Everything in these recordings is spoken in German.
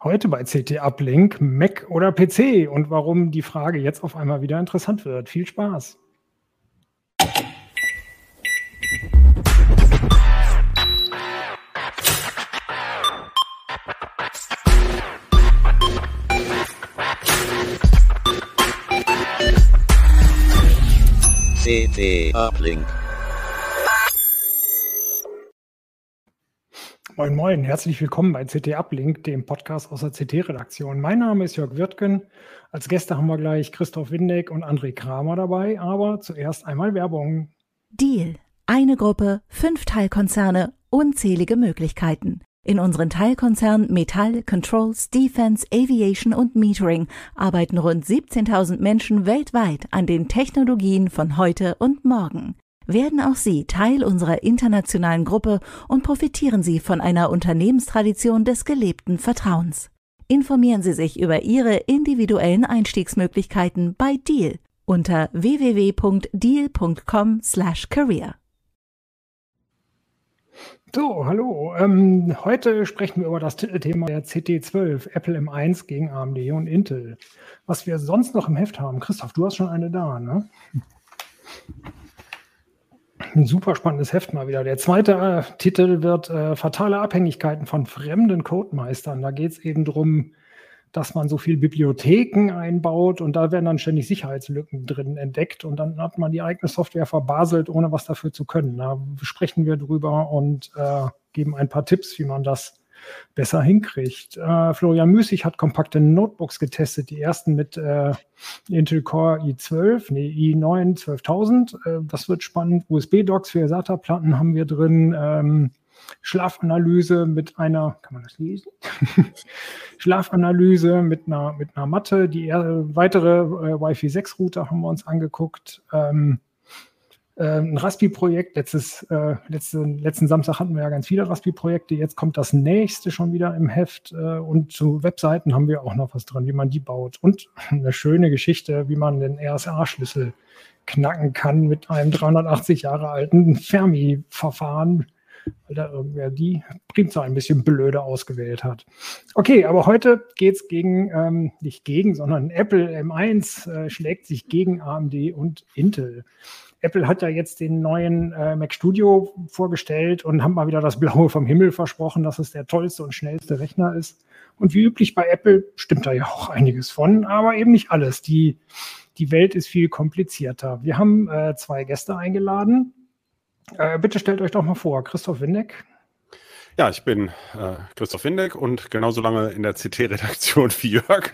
Heute bei CT Uplink, Mac oder PC und warum die Frage jetzt auf einmal wieder interessant wird. Viel Spaß! CT Uplink. Moin Moin, herzlich willkommen bei CT Uplink, dem Podcast aus der CT-Redaktion. Mein Name ist Jörg Wirtgen. Als Gäste haben wir gleich Christoph Windeck und André Kramer dabei, aber zuerst einmal Werbung. Deal. Eine Gruppe, fünf Teilkonzerne, unzählige Möglichkeiten. In unseren Teilkonzernen Metall, Controls, Defense, Aviation und Metering arbeiten rund 17.000 Menschen weltweit an den Technologien von heute und morgen werden auch Sie Teil unserer internationalen Gruppe und profitieren Sie von einer Unternehmenstradition des gelebten Vertrauens. Informieren Sie sich über Ihre individuellen Einstiegsmöglichkeiten bei Deal unter www.deal.com/career. So, hallo. Ähm, heute sprechen wir über das Titelthema der CT12, Apple M1 gegen AMD und Intel. Was wir sonst noch im Heft haben. Christoph, du hast schon eine da, ne? Ein super spannendes Heft mal wieder. Der zweite äh, Titel wird äh, Fatale Abhängigkeiten von fremden Codemeistern. Da geht es eben darum, dass man so viel Bibliotheken einbaut und da werden dann ständig Sicherheitslücken drin entdeckt und dann hat man die eigene Software verbaselt, ohne was dafür zu können. Da sprechen wir drüber und äh, geben ein paar Tipps, wie man das besser hinkriegt. Äh, Florian Müßig hat kompakte Notebooks getestet, die ersten mit äh, Intel Core i12, nee, i9 12000. Äh, das wird spannend. USB-Docks für SATA-Platten haben wir drin. Ähm, Schlafanalyse mit einer, kann man das lesen? Schlafanalyse mit einer, mit einer Matte. Die äh, weitere äh, Wi-Fi 6 Router haben wir uns angeguckt. Ähm, äh, ein Raspi-Projekt. Letztes, äh, letzte, letzten Samstag hatten wir ja ganz viele Raspi-Projekte. Jetzt kommt das nächste schon wieder im Heft. Äh, und zu Webseiten haben wir auch noch was dran, wie man die baut. Und eine schöne Geschichte, wie man den RSA-Schlüssel knacken kann mit einem 380 Jahre alten Fermi-Verfahren, weil da irgendwer die Primzahl ein bisschen blöde ausgewählt hat. Okay, aber heute geht es gegen, ähm, nicht gegen, sondern Apple M1 äh, schlägt sich gegen AMD und Intel. Apple hat ja jetzt den neuen äh, Mac Studio vorgestellt und haben mal wieder das Blaue vom Himmel versprochen, dass es der tollste und schnellste Rechner ist. Und wie üblich bei Apple stimmt da ja auch einiges von, aber eben nicht alles. Die, die Welt ist viel komplizierter. Wir haben äh, zwei Gäste eingeladen. Äh, bitte stellt euch doch mal vor, Christoph Windeck. Ja, ich bin äh, Christoph Windeck und genauso lange in der CT-Redaktion wie Jörg.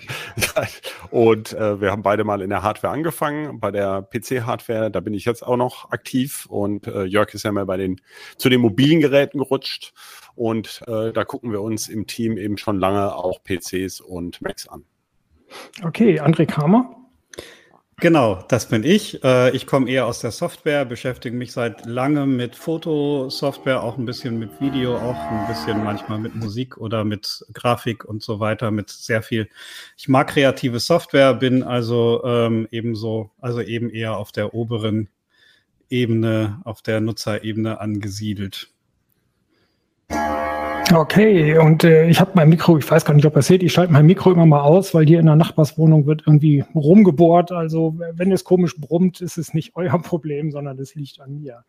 und äh, wir haben beide mal in der Hardware angefangen. Bei der PC-Hardware, da bin ich jetzt auch noch aktiv und äh, Jörg ist ja mal bei den zu den mobilen Geräten gerutscht. Und äh, da gucken wir uns im Team eben schon lange auch PCs und Macs an. Okay, André Kramer. Genau, das bin ich. Äh, ich komme eher aus der Software, beschäftige mich seit langem mit Fotosoftware, auch ein bisschen mit Video, auch ein bisschen manchmal mit Musik oder mit Grafik und so weiter, mit sehr viel. Ich mag kreative Software, bin also ähm, ebenso, also eben eher auf der oberen Ebene, auf der Nutzerebene angesiedelt. Okay, und äh, ich habe mein Mikro, ich weiß gar nicht, ob ihr seht, ich schalte mein Mikro immer mal aus, weil hier in der Nachbarswohnung wird irgendwie rumgebohrt. Also wenn es komisch brummt, ist es nicht euer Problem, sondern es liegt an mir.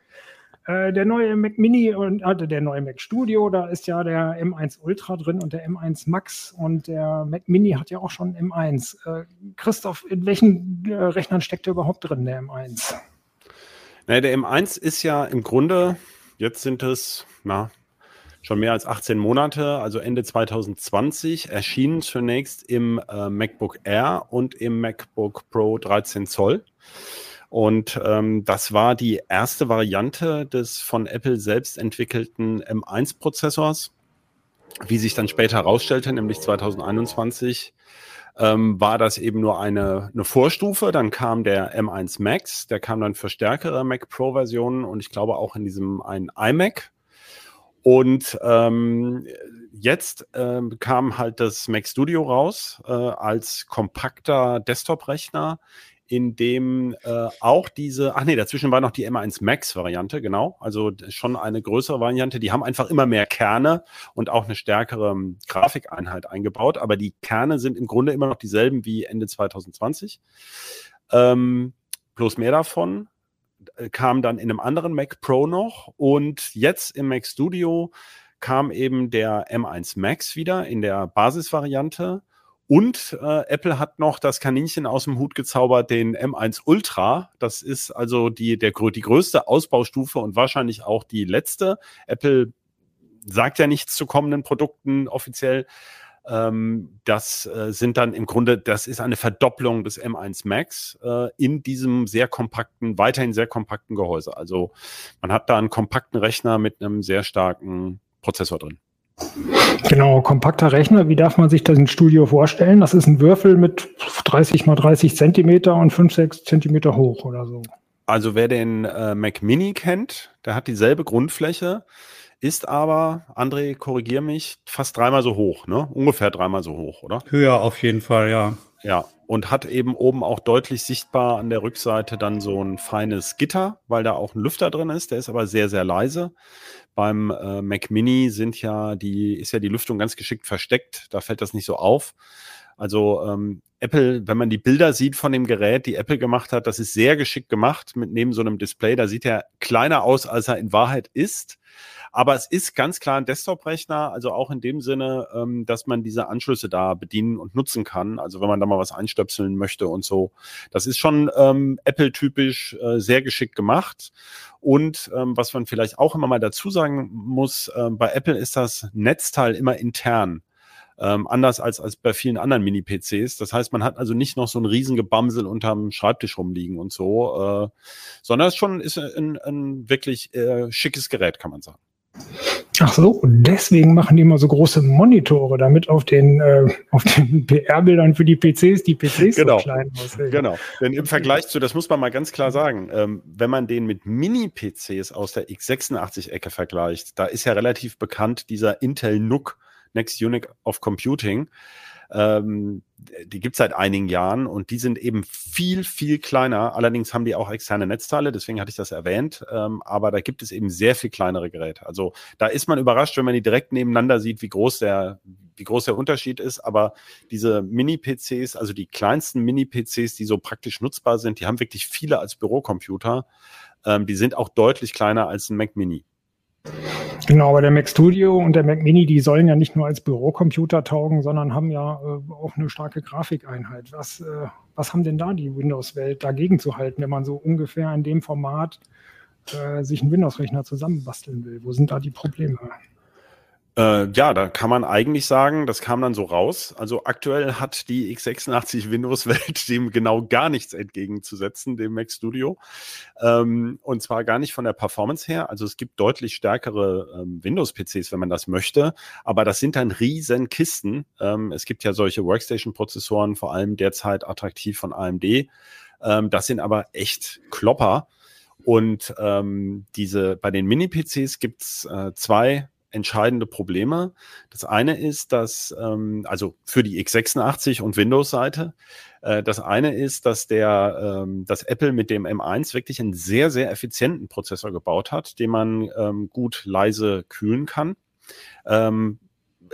Äh, der neue Mac Mini und äh, der neue Mac Studio, da ist ja der M1 Ultra drin und der M1 Max und der Mac Mini hat ja auch schon M1. Äh, Christoph, in welchen äh, Rechnern steckt der überhaupt drin, der M1? Naja, der M1 ist ja im Grunde, jetzt sind es, na, schon mehr als 18 Monate, also Ende 2020, erschienen zunächst im äh, MacBook Air und im MacBook Pro 13 Zoll. Und ähm, das war die erste Variante des von Apple selbst entwickelten M1-Prozessors. Wie sich dann später herausstellte, nämlich 2021, ähm, war das eben nur eine, eine Vorstufe. Dann kam der M1 Max, der kam dann für stärkere Mac Pro-Versionen und ich glaube auch in diesem einen iMac und ähm, jetzt äh, kam halt das Mac Studio raus äh, als kompakter Desktop-Rechner in dem äh, auch diese, ach nee, dazwischen war noch die M1 Max Variante, genau. Also schon eine größere Variante. Die haben einfach immer mehr Kerne und auch eine stärkere ähm, Grafikeinheit eingebaut. Aber die Kerne sind im Grunde immer noch dieselben wie Ende 2020. Ähm, bloß mehr davon kam dann in einem anderen Mac Pro noch und jetzt im Mac Studio kam eben der M1 Max wieder in der Basisvariante und äh, Apple hat noch das Kaninchen aus dem Hut gezaubert, den M1 Ultra. Das ist also die, der, die größte Ausbaustufe und wahrscheinlich auch die letzte. Apple sagt ja nichts zu kommenden Produkten offiziell. Ähm, das äh, sind dann im Grunde, das ist eine Verdopplung des M1 Max äh, in diesem sehr kompakten, weiterhin sehr kompakten Gehäuse. Also man hat da einen kompakten Rechner mit einem sehr starken Prozessor drin. Genau, kompakter Rechner. Wie darf man sich das im Studio vorstellen? Das ist ein Würfel mit 30 mal 30 Zentimeter und 5, 6 Zentimeter hoch oder so. Also wer den äh, Mac Mini kennt, der hat dieselbe Grundfläche, ist aber, André, korrigier mich, fast dreimal so hoch, ne? Ungefähr dreimal so hoch, oder? Höher auf jeden Fall, ja. Ja, und hat eben oben auch deutlich sichtbar an der Rückseite dann so ein feines Gitter, weil da auch ein Lüfter drin ist. Der ist aber sehr, sehr leise. Beim äh, Mac Mini sind ja die, ist ja die Lüftung ganz geschickt versteckt. Da fällt das nicht so auf. Also ähm, Apple, wenn man die Bilder sieht von dem Gerät, die Apple gemacht hat, das ist sehr geschickt gemacht mit neben so einem Display. Da sieht er kleiner aus, als er in Wahrheit ist. Aber es ist ganz klar ein Desktop-Rechner, also auch in dem Sinne, ähm, dass man diese Anschlüsse da bedienen und nutzen kann. Also wenn man da mal was einstöpseln möchte und so. Das ist schon ähm, Apple-typisch äh, sehr geschickt gemacht. Und ähm, was man vielleicht auch immer mal dazu sagen muss, äh, bei Apple ist das Netzteil immer intern. Ähm, anders als, als bei vielen anderen Mini-PCs. Das heißt, man hat also nicht noch so ein Riesengebamsel unterm Schreibtisch rumliegen und so, äh, sondern es schon ist ein, ein wirklich äh, schickes Gerät, kann man sagen. Ach so, und deswegen machen die immer so große Monitore, damit auf den, äh, auf den PR-Bildern für die PCs die PCs genau. so klein aussehen. Genau, denn im Vergleich zu, das muss man mal ganz klar sagen, ähm, wenn man den mit Mini-PCs aus der x86-Ecke vergleicht, da ist ja relativ bekannt dieser Intel NUC, Next Unit of Computing, ähm, die gibt es seit einigen Jahren und die sind eben viel, viel kleiner. Allerdings haben die auch externe Netzteile, deswegen hatte ich das erwähnt. Ähm, aber da gibt es eben sehr viel kleinere Geräte. Also da ist man überrascht, wenn man die direkt nebeneinander sieht, wie groß der, wie groß der Unterschied ist. Aber diese Mini-PCs, also die kleinsten Mini-PCs, die so praktisch nutzbar sind, die haben wirklich viele als Bürocomputer. Ähm, die sind auch deutlich kleiner als ein Mac Mini. Genau, aber der Mac Studio und der Mac Mini, die sollen ja nicht nur als Bürocomputer taugen, sondern haben ja äh, auch eine starke Grafikeinheit. Was, äh, was haben denn da die Windows-Welt dagegen zu halten, wenn man so ungefähr in dem Format äh, sich einen Windows-Rechner zusammenbasteln will? Wo sind da die Probleme? Äh, ja, da kann man eigentlich sagen, das kam dann so raus. Also aktuell hat die x86 Windows-Welt dem genau gar nichts entgegenzusetzen, dem Mac Studio. Ähm, und zwar gar nicht von der Performance her. Also es gibt deutlich stärkere ähm, Windows-PCs, wenn man das möchte. Aber das sind dann riesen Kisten. Ähm, es gibt ja solche Workstation-Prozessoren, vor allem derzeit attraktiv von AMD. Ähm, das sind aber echt Klopper. Und ähm, diese bei den Mini-PCs gibt's äh, zwei entscheidende Probleme. Das eine ist, dass, ähm, also für die x86 und Windows-Seite, äh, das eine ist, dass der, ähm, dass Apple mit dem M1 wirklich einen sehr, sehr effizienten Prozessor gebaut hat, den man ähm, gut leise kühlen kann. Ähm,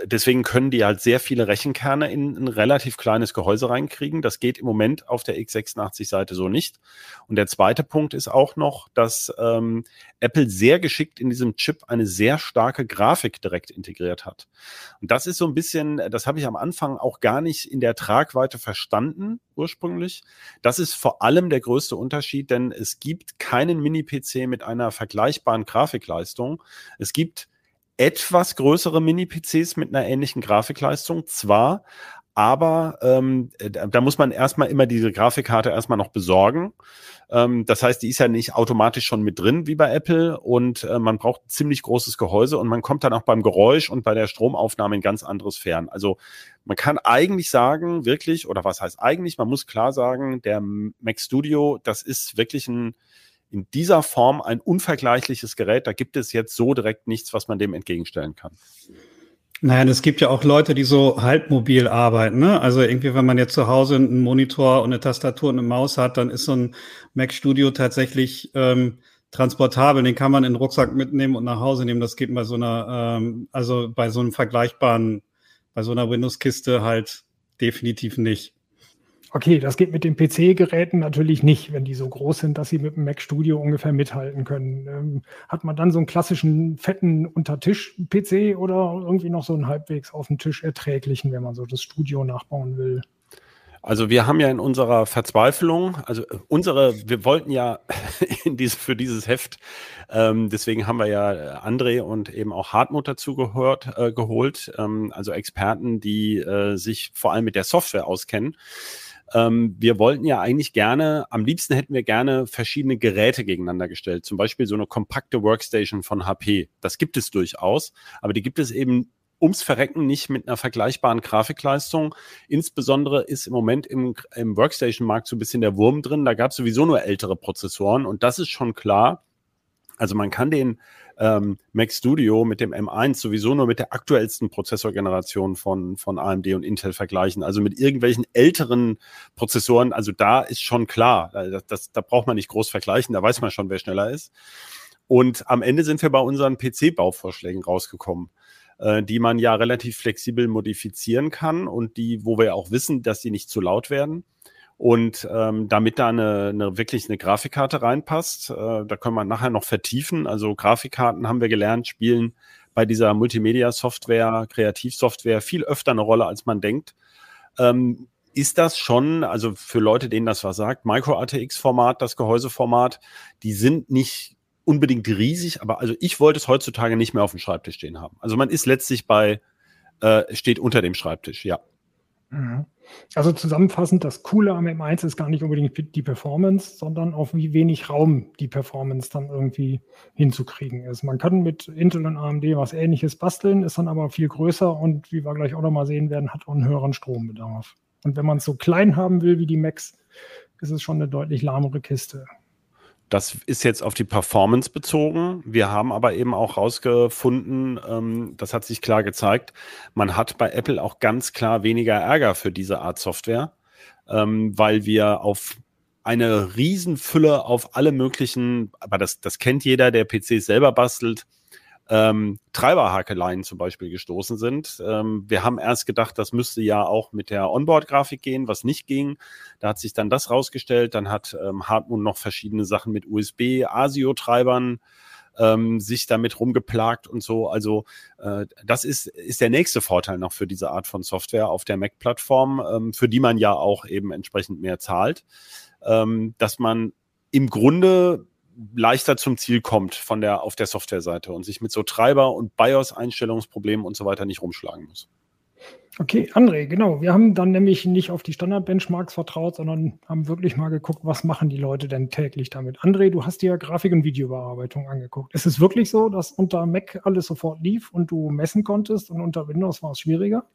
deswegen können die halt sehr viele Rechenkerne in ein relativ kleines Gehäuse reinkriegen. Das geht im Moment auf der x86-Seite so nicht. Und der zweite Punkt ist auch noch, dass ähm, Apple sehr geschickt in diesem Chip eine sehr starke Grafik direkt integriert hat. Und das ist so ein bisschen, das habe ich am Anfang auch gar nicht in der Tragweite verstanden ursprünglich. Das ist vor allem der größte Unterschied, denn es gibt keinen Mini-PC mit einer vergleichbaren Grafikleistung. Es gibt etwas größere Mini-PCs mit einer ähnlichen Grafikleistung, zwar, aber ähm, da, da muss man erstmal immer diese Grafikkarte erstmal noch besorgen. Ähm, das heißt, die ist ja nicht automatisch schon mit drin wie bei Apple und äh, man braucht ziemlich großes Gehäuse und man kommt dann auch beim Geräusch und bei der Stromaufnahme in ganz anderes Fern. Also man kann eigentlich sagen, wirklich, oder was heißt eigentlich, man muss klar sagen, der Mac Studio, das ist wirklich ein in dieser Form ein unvergleichliches Gerät. Da gibt es jetzt so direkt nichts, was man dem entgegenstellen kann. Naja, es gibt ja auch Leute, die so halbmobil arbeiten. Ne? Also irgendwie, wenn man jetzt zu Hause einen Monitor und eine Tastatur und eine Maus hat, dann ist so ein Mac Studio tatsächlich ähm, transportabel. Den kann man in den Rucksack mitnehmen und nach Hause nehmen. Das geht bei so einer, ähm, also bei so einem vergleichbaren, bei so einer Windows-Kiste halt definitiv nicht. Okay, das geht mit den PC-Geräten natürlich nicht, wenn die so groß sind, dass sie mit dem Mac Studio ungefähr mithalten können. Ähm, hat man dann so einen klassischen fetten Untertisch-PC oder irgendwie noch so einen halbwegs auf dem Tisch erträglichen, wenn man so das Studio nachbauen will? Also wir haben ja in unserer Verzweiflung, also äh, unsere, wir wollten ja diese, für dieses Heft, ähm, deswegen haben wir ja äh, André und eben auch Hartmut dazu gehört, äh, geholt, ähm, also Experten, die äh, sich vor allem mit der Software auskennen. Ähm, wir wollten ja eigentlich gerne, am liebsten hätten wir gerne verschiedene Geräte gegeneinander gestellt. Zum Beispiel so eine kompakte Workstation von HP. Das gibt es durchaus, aber die gibt es eben ums Verrecken nicht mit einer vergleichbaren Grafikleistung. Insbesondere ist im Moment im, im Workstation-Markt so ein bisschen der Wurm drin. Da gab es sowieso nur ältere Prozessoren und das ist schon klar. Also man kann den ähm, Mac Studio mit dem M1 sowieso nur mit der aktuellsten Prozessorgeneration von, von AMD und Intel vergleichen. Also mit irgendwelchen älteren Prozessoren. Also da ist schon klar, das, das, da braucht man nicht groß vergleichen, da weiß man schon, wer schneller ist. Und am Ende sind wir bei unseren PC-Bauvorschlägen rausgekommen äh, die man ja relativ flexibel modifizieren kann und die, wo wir auch wissen, dass die nicht zu laut werden. Und ähm, damit da eine, eine wirklich eine Grafikkarte reinpasst, äh, da können wir nachher noch vertiefen. Also Grafikkarten haben wir gelernt, spielen bei dieser Multimedia-Software, Kreativsoftware viel öfter eine Rolle, als man denkt. Ähm, ist das schon, also für Leute, denen das was sagt, Micro-ATX-Format, das Gehäuseformat, die sind nicht unbedingt riesig, aber also ich wollte es heutzutage nicht mehr auf dem Schreibtisch stehen haben. Also man ist letztlich bei, äh, steht unter dem Schreibtisch, ja. Mhm. Also zusammenfassend, das Coole am M1 ist gar nicht unbedingt die Performance, sondern auf wie wenig Raum die Performance dann irgendwie hinzukriegen ist. Man kann mit Intel und AMD was ähnliches basteln, ist dann aber viel größer und wie wir gleich auch nochmal sehen werden, hat auch einen höheren Strombedarf. Und wenn man es so klein haben will wie die Macs, ist es schon eine deutlich lahmere Kiste. Das ist jetzt auf die Performance bezogen. Wir haben aber eben auch herausgefunden, ähm, das hat sich klar gezeigt, man hat bei Apple auch ganz klar weniger Ärger für diese Art Software, ähm, weil wir auf eine Riesenfülle auf alle möglichen, aber das, das kennt jeder, der PCs selber bastelt, ähm, Treiberhakeleien zum Beispiel gestoßen sind. Ähm, wir haben erst gedacht, das müsste ja auch mit der Onboard-Grafik gehen, was nicht ging. Da hat sich dann das rausgestellt. Dann hat ähm, Hartmut noch verschiedene Sachen mit USB, ASIO-Treibern ähm, sich damit rumgeplagt und so. Also äh, das ist, ist der nächste Vorteil noch für diese Art von Software auf der Mac-Plattform, ähm, für die man ja auch eben entsprechend mehr zahlt, ähm, dass man im Grunde leichter zum Ziel kommt von der, auf der Softwareseite und sich mit so Treiber- und BIOS-Einstellungsproblemen und so weiter nicht rumschlagen muss. Okay, André, genau. Wir haben dann nämlich nicht auf die Standard-Benchmarks vertraut, sondern haben wirklich mal geguckt, was machen die Leute denn täglich damit. André, du hast dir Grafik- und Videobearbeitung angeguckt. Ist es wirklich so, dass unter Mac alles sofort lief und du messen konntest und unter Windows war es schwieriger?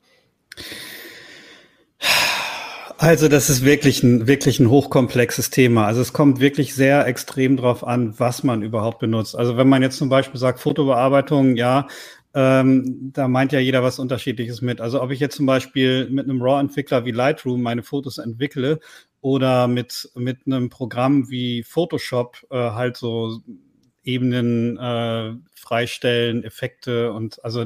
Also das ist wirklich ein, wirklich ein hochkomplexes Thema. Also es kommt wirklich sehr extrem drauf an, was man überhaupt benutzt. Also wenn man jetzt zum Beispiel sagt, Fotobearbeitung, ja, ähm, da meint ja jeder was Unterschiedliches mit. Also ob ich jetzt zum Beispiel mit einem RAW-Entwickler wie Lightroom meine Fotos entwickle oder mit, mit einem Programm wie Photoshop äh, halt so Ebenen äh, freistellen, Effekte und also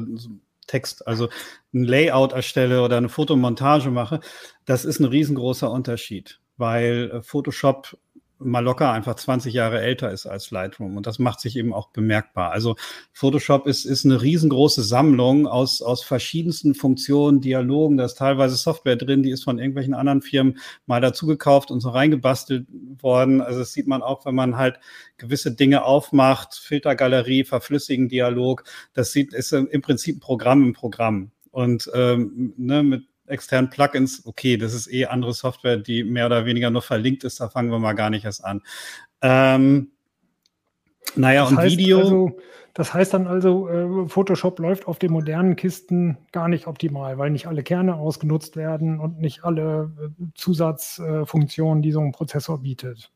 Text, also ein Layout erstelle oder eine Fotomontage mache, das ist ein riesengroßer Unterschied, weil äh, Photoshop mal locker einfach 20 Jahre älter ist als Lightroom. Und das macht sich eben auch bemerkbar. Also Photoshop ist, ist eine riesengroße Sammlung aus, aus verschiedensten Funktionen, Dialogen. Da ist teilweise Software drin, die ist von irgendwelchen anderen Firmen mal dazugekauft und so reingebastelt worden. Also das sieht man auch, wenn man halt gewisse Dinge aufmacht, Filtergalerie, verflüssigen Dialog. Das sieht, ist im Prinzip ein Programm im Programm. Und ähm, ne, mit externen Plugins, okay, das ist eh andere Software, die mehr oder weniger nur verlinkt ist, da fangen wir mal gar nicht erst an. Ähm, naja, das und Video. Also, das heißt dann also, äh, Photoshop läuft auf den modernen Kisten gar nicht optimal, weil nicht alle Kerne ausgenutzt werden und nicht alle äh, Zusatzfunktionen, die so ein Prozessor bietet.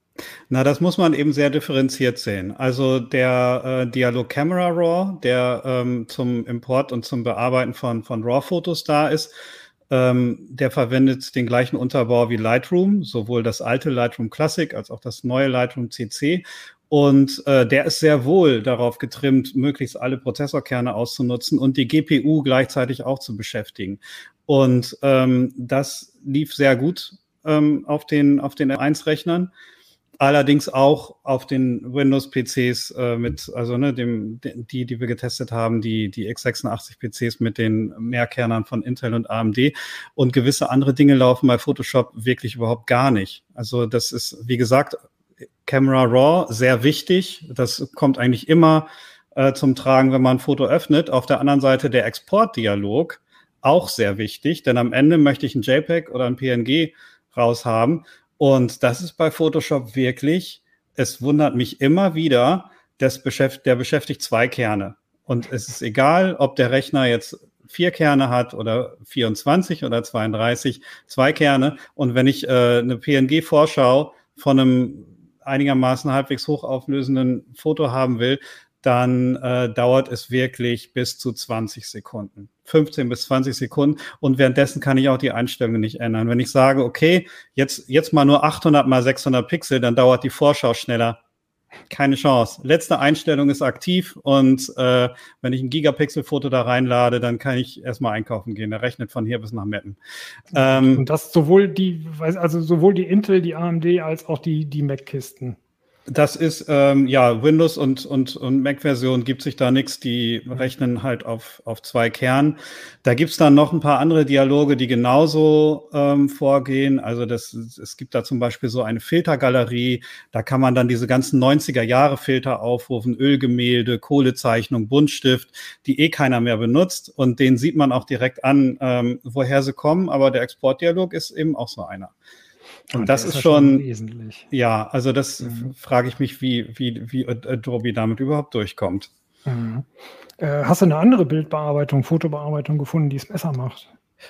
Na, das muss man eben sehr differenziert sehen. Also der äh, Dialog Camera RAW, der ähm, zum Import und zum Bearbeiten von, von RAW-Fotos da ist, ähm, der verwendet den gleichen Unterbau wie Lightroom, sowohl das alte Lightroom Classic als auch das neue Lightroom CC. Und äh, der ist sehr wohl darauf getrimmt, möglichst alle Prozessorkerne auszunutzen und die GPU gleichzeitig auch zu beschäftigen. Und ähm, das lief sehr gut ähm, auf den, auf den 1-Rechnern. Allerdings auch auf den Windows-PCs äh, mit, also ne, dem, die, die wir getestet haben, die, die x86-PCs mit den Mehrkernern von Intel und AMD. Und gewisse andere Dinge laufen bei Photoshop wirklich überhaupt gar nicht. Also das ist, wie gesagt, Camera Raw sehr wichtig. Das kommt eigentlich immer äh, zum Tragen, wenn man ein Foto öffnet. Auf der anderen Seite der Exportdialog auch sehr wichtig, denn am Ende möchte ich ein JPEG oder ein PNG raushaben und das ist bei Photoshop wirklich, es wundert mich immer wieder, das beschäftigt, der beschäftigt zwei Kerne. Und es ist egal, ob der Rechner jetzt vier Kerne hat oder 24 oder 32, zwei Kerne. Und wenn ich äh, eine PNG-Vorschau von einem einigermaßen halbwegs hochauflösenden Foto haben will, dann äh, dauert es wirklich bis zu 20 Sekunden. 15 bis 20 Sekunden und währenddessen kann ich auch die Einstellungen nicht ändern. Wenn ich sage, okay, jetzt, jetzt mal nur 800 mal 600 Pixel, dann dauert die Vorschau schneller. Keine Chance. Letzte Einstellung ist aktiv und äh, wenn ich ein Gigapixel-Foto da reinlade, dann kann ich erstmal einkaufen gehen. Der rechnet von hier bis nach Metten. Ähm, und das sowohl die, also sowohl die Intel, die AMD als auch die, die Mac-Kisten. Das ist, ähm, ja, Windows und, und, und Mac-Version gibt sich da nichts. Die rechnen halt auf, auf zwei Kernen. Da gibt's dann noch ein paar andere Dialoge, die genauso ähm, vorgehen. Also das, es gibt da zum Beispiel so eine Filtergalerie. Da kann man dann diese ganzen 90er-Jahre-Filter aufrufen. Ölgemälde, Kohlezeichnung, Buntstift, die eh keiner mehr benutzt. Und den sieht man auch direkt an, ähm, woher sie kommen. Aber der Exportdialog ist eben auch so einer. Und, und das ist, schon wesentlich. Ja, also das mhm. frage ich mich, wie, wie, wie Adobe damit überhaupt durchkommt. Mhm. Äh, hast du eine andere Bildbearbeitung, Fotobearbeitung gefunden, die es besser macht?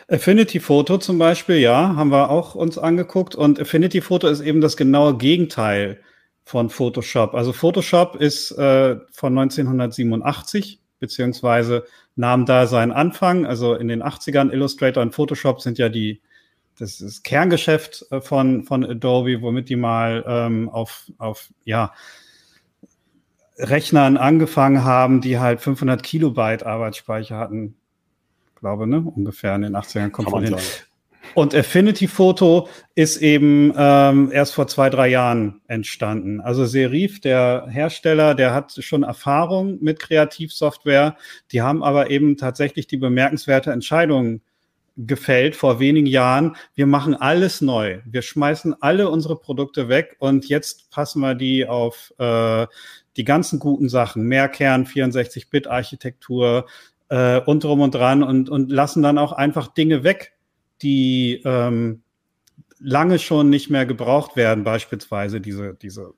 Affinity Photo zum Beispiel, ja, haben wir auch uns angeguckt. Und Affinity Photo ist eben das genaue Gegenteil von Photoshop. Also Photoshop ist äh, von 1987, beziehungsweise nahm da seinen Anfang. Also in den 80ern Illustrator und Photoshop sind ja die das ist Kerngeschäft äh, von, von Adobe, womit die mal ähm, auf, auf ja, Rechnern angefangen haben, die halt 500 Kilobyte Arbeitsspeicher hatten. Glaube, ne? Ungefähr in den 80ern kommt von hin. Und Affinity Photo ist eben ähm, erst vor zwei, drei Jahren entstanden. Also Serif, der Hersteller, der hat schon Erfahrung mit Kreativsoftware. Die haben aber eben tatsächlich die bemerkenswerte Entscheidung gefällt vor wenigen Jahren. Wir machen alles neu. Wir schmeißen alle unsere Produkte weg und jetzt passen wir die auf äh, die ganzen guten Sachen. Mehrkern, 64-Bit-Architektur äh, und drum und dran und, und lassen dann auch einfach Dinge weg, die ähm, lange schon nicht mehr gebraucht werden, beispielsweise diese, diese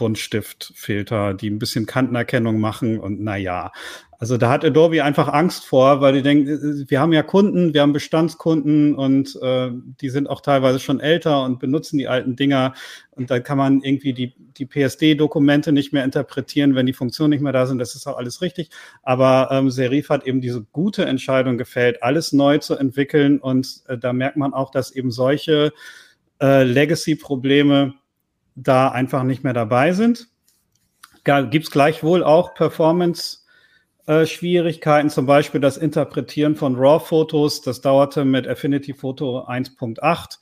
Buntstiftfilter, die ein bisschen Kantenerkennung machen und naja. Also da hat Adobe einfach Angst vor, weil die denken, wir haben ja Kunden, wir haben Bestandskunden und äh, die sind auch teilweise schon älter und benutzen die alten Dinger und da kann man irgendwie die, die PSD-Dokumente nicht mehr interpretieren, wenn die Funktionen nicht mehr da sind. Das ist auch alles richtig. Aber ähm, Serif hat eben diese gute Entscheidung gefällt, alles neu zu entwickeln und äh, da merkt man auch, dass eben solche äh, Legacy-Probleme da einfach nicht mehr dabei sind. Gibt es gleichwohl auch Performance-Schwierigkeiten, äh, zum Beispiel das Interpretieren von RAW-Fotos. Das dauerte mit Affinity Photo 1.8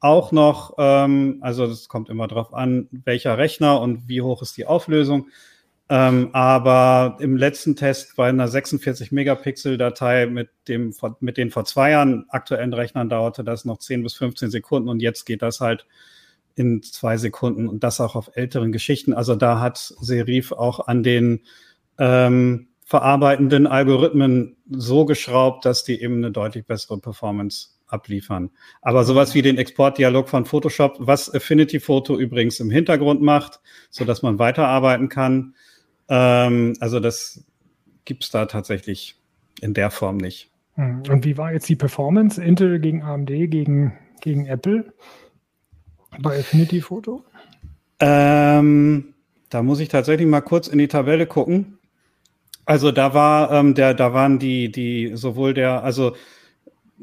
auch noch. Ähm, also das kommt immer darauf an, welcher Rechner und wie hoch ist die Auflösung. Ähm, aber im letzten Test bei einer 46 Megapixel Datei mit dem, mit den vor zwei Jahren aktuellen Rechnern dauerte das noch 10 bis 15 Sekunden und jetzt geht das halt in zwei Sekunden und das auch auf älteren Geschichten. Also da hat Serif auch an den ähm, verarbeitenden Algorithmen so geschraubt, dass die eben eine deutlich bessere Performance abliefern. Aber sowas wie den Exportdialog von Photoshop, was Affinity Photo übrigens im Hintergrund macht, so dass man weiterarbeiten kann. Ähm, also das gibt's da tatsächlich in der Form nicht. Hm. Und wie war jetzt die Performance? Intel gegen AMD gegen, gegen Apple? Bei Affinity Photo? Ähm, da muss ich tatsächlich mal kurz in die Tabelle gucken. Also da war ähm, der, da waren die, die sowohl der, also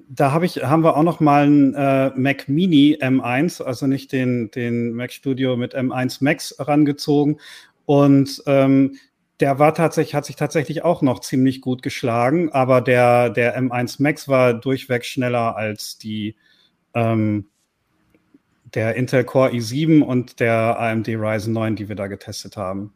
da habe ich, haben wir auch noch mal einen äh, Mac Mini M1, also nicht den, den Mac Studio mit M1 Max rangezogen. Und ähm, der war tatsächlich, hat sich tatsächlich auch noch ziemlich gut geschlagen, aber der, der M1 Max war durchweg schneller als die, ähm, der Intel Core i7 und der AMD Ryzen 9, die wir da getestet haben.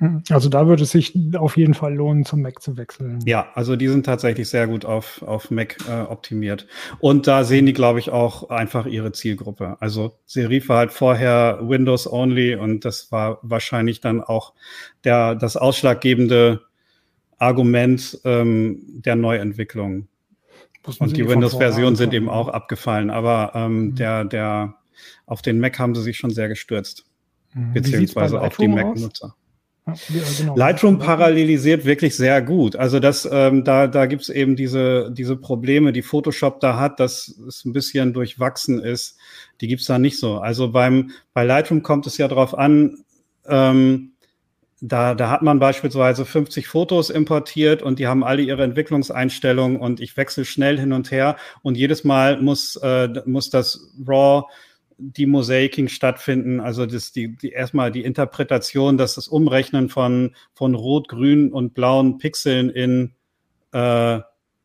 Hm, also da würde es sich auf jeden Fall lohnen, zum Mac zu wechseln. Ja, also die sind tatsächlich sehr gut auf, auf Mac äh, optimiert. Und da sehen die, glaube ich, auch einfach ihre Zielgruppe. Also Serif war halt vorher Windows Only und das war wahrscheinlich dann auch der, das ausschlaggebende Argument ähm, der Neuentwicklung. Und die Windows-Versionen sind eben auch abgefallen, aber ähm, mhm. der, der, auf den Mac haben sie sich schon sehr gestürzt. Mhm. Beziehungsweise auf die Mac-Nutzer. Ja, genau. Lightroom parallelisiert wirklich sehr gut. Also das, ähm, da, da gibt es eben diese, diese Probleme, die Photoshop da hat, dass es ein bisschen durchwachsen ist. Die gibt es da nicht so. Also beim, bei Lightroom kommt es ja darauf an, ähm, da, da hat man beispielsweise 50 Fotos importiert und die haben alle ihre Entwicklungseinstellungen und ich wechsle schnell hin und her und jedes Mal muss, äh, muss das RAW die Mosaiking stattfinden, also das, die, die erstmal die Interpretation, dass das Umrechnen von, von Rot, Grün und blauen Pixeln in äh,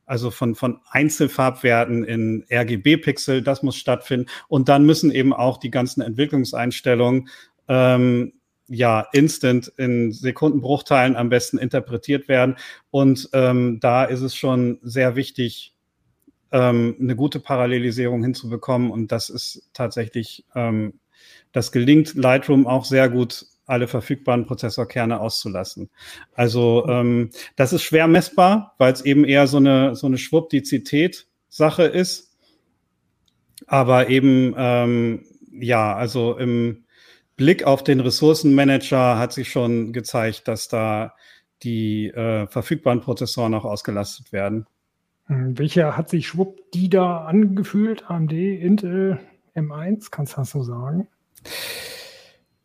also von, von Einzelfarbwerten in RGB-Pixel, das muss stattfinden. Und dann müssen eben auch die ganzen Entwicklungseinstellungen ähm, ja instant in Sekundenbruchteilen am besten interpretiert werden. Und ähm, da ist es schon sehr wichtig, ähm, eine gute Parallelisierung hinzubekommen. Und das ist tatsächlich, ähm, das gelingt Lightroom auch sehr gut, alle verfügbaren Prozessorkerne auszulassen. Also ähm, das ist schwer messbar, weil es eben eher so eine, so eine Schwuppdizität-Sache ist. Aber eben, ähm, ja, also im Blick auf den Ressourcenmanager hat sich schon gezeigt, dass da die äh, verfügbaren Prozessoren auch ausgelastet werden. Hm, welcher hat sich schwupp die da angefühlt? AMD, Intel, M1? Kannst du das so sagen?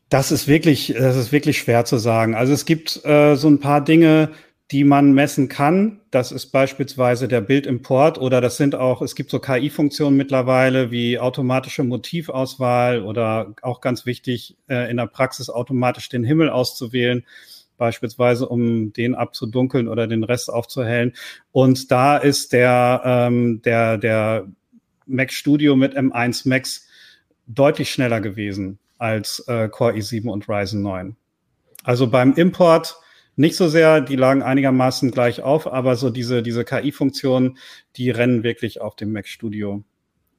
Das ist wirklich, das ist wirklich schwer zu sagen. Also es gibt äh, so ein paar Dinge, die man messen kann. Das ist beispielsweise der Bildimport oder das sind auch, es gibt so KI-Funktionen mittlerweile wie automatische Motivauswahl oder auch ganz wichtig äh, in der Praxis automatisch den Himmel auszuwählen beispielsweise, um den abzudunkeln oder den Rest aufzuhellen. Und da ist der, ähm, der, der Mac Studio mit M1 Max deutlich schneller gewesen als äh, Core i7 und Ryzen 9. Also beim Import nicht so sehr, die lagen einigermaßen gleich auf, aber so diese, diese KI-Funktionen, die rennen wirklich auf dem Mac Studio.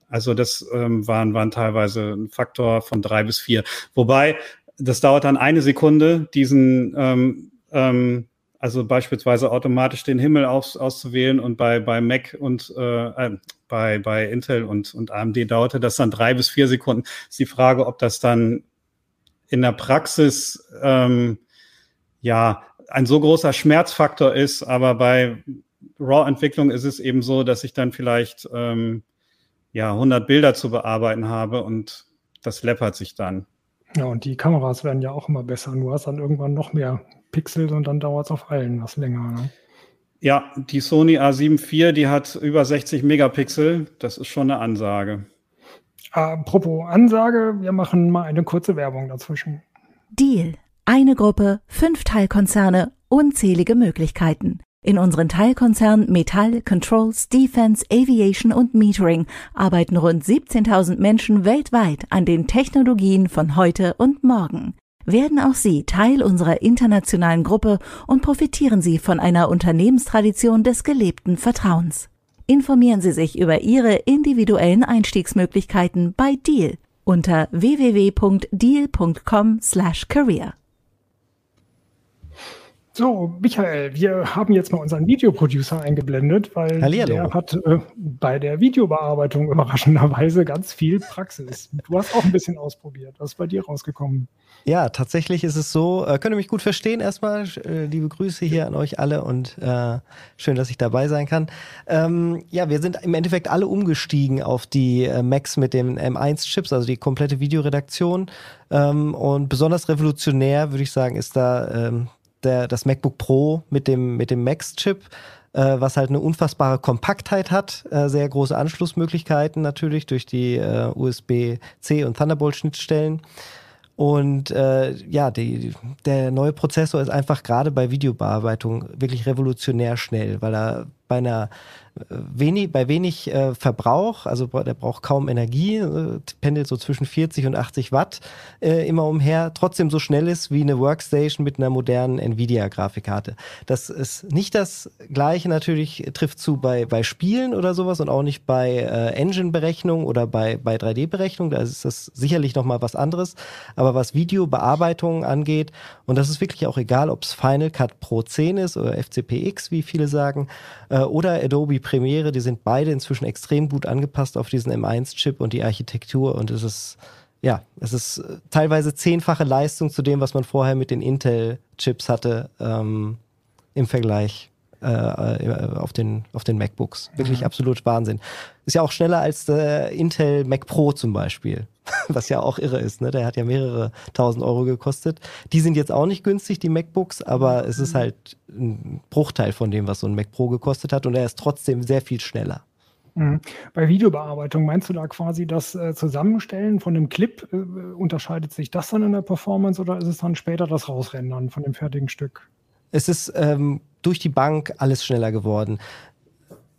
Also das ähm, waren, waren teilweise ein Faktor von drei bis vier. Wobei das dauert dann eine Sekunde, diesen, ähm, ähm, also beispielsweise automatisch den Himmel aus, auszuwählen und bei, bei Mac und äh, äh, bei, bei Intel und, und AMD dauerte das dann drei bis vier Sekunden. Ist die Frage, ob das dann in der Praxis ähm, ja ein so großer Schmerzfaktor ist, aber bei RAW-Entwicklung ist es eben so, dass ich dann vielleicht ähm, ja 100 Bilder zu bearbeiten habe und das läppert sich dann. Ja, und die Kameras werden ja auch immer besser. Du hast dann irgendwann noch mehr Pixel und dann dauert es auf allen was länger. Ne? Ja, die Sony A7 IV, die hat über 60 Megapixel. Das ist schon eine Ansage. Apropos Ansage, wir machen mal eine kurze Werbung dazwischen. Deal. Eine Gruppe, fünf Teilkonzerne, unzählige Möglichkeiten. In unseren Teilkonzernen Metall, Controls, Defense, Aviation und Metering arbeiten rund 17.000 Menschen weltweit an den Technologien von heute und morgen. Werden auch Sie Teil unserer internationalen Gruppe und profitieren Sie von einer Unternehmenstradition des gelebten Vertrauens. Informieren Sie sich über Ihre individuellen Einstiegsmöglichkeiten bei Deal unter www.deal.com/career. So, Michael, wir haben jetzt mal unseren Videoproducer eingeblendet, weil Hallihallo. der hat äh, bei der Videobearbeitung überraschenderweise ganz viel Praxis. Du hast auch ein bisschen ausprobiert. Was ist bei dir rausgekommen? Ja, tatsächlich ist es so. Äh, könnt ihr mich gut verstehen? Erstmal äh, liebe Grüße hier an euch alle und äh, schön, dass ich dabei sein kann. Ähm, ja, wir sind im Endeffekt alle umgestiegen auf die äh, Macs mit den M1-Chips, also die komplette Videoredaktion. Ähm, und besonders revolutionär, würde ich sagen, ist da ähm, der, das MacBook Pro mit dem, mit dem Max-Chip, äh, was halt eine unfassbare Kompaktheit hat, äh, sehr große Anschlussmöglichkeiten natürlich durch die äh, USB-C und Thunderbolt-Schnittstellen. Und äh, ja, die, der neue Prozessor ist einfach gerade bei Videobearbeitung wirklich revolutionär schnell, weil er bei einer wenig, bei wenig äh, Verbrauch, also der braucht kaum Energie, äh, pendelt so zwischen 40 und 80 Watt äh, immer umher, trotzdem so schnell ist wie eine Workstation mit einer modernen Nvidia-Grafikkarte. Das ist nicht das gleiche natürlich, trifft zu bei, bei Spielen oder sowas und auch nicht bei äh, Engine-Berechnung oder bei, bei 3D-Berechnung, da ist das sicherlich nochmal was anderes, aber was Videobearbeitung angeht, und das ist wirklich auch egal, ob es Final Cut Pro 10 ist oder FCPX, wie viele sagen, äh, oder Adobe Premiere, die sind beide inzwischen extrem gut angepasst auf diesen M1-Chip und die Architektur und es ist, ja, es ist teilweise zehnfache Leistung zu dem, was man vorher mit den Intel-Chips hatte ähm, im Vergleich äh, auf, den, auf den MacBooks. Wirklich mhm. absolut Wahnsinn. Ist ja auch schneller als der Intel Mac Pro zum Beispiel, was ja auch irre ist. Ne? Der hat ja mehrere tausend Euro gekostet. Die sind jetzt auch nicht günstig, die MacBooks, aber es ist halt ein Bruchteil von dem, was so ein Mac Pro gekostet hat und er ist trotzdem sehr viel schneller. Mhm. Bei Videobearbeitung meinst du da quasi das äh, Zusammenstellen von dem Clip? Äh, unterscheidet sich das dann in der Performance oder ist es dann später das Rausrendern von dem fertigen Stück? Es ist ähm, durch die Bank alles schneller geworden.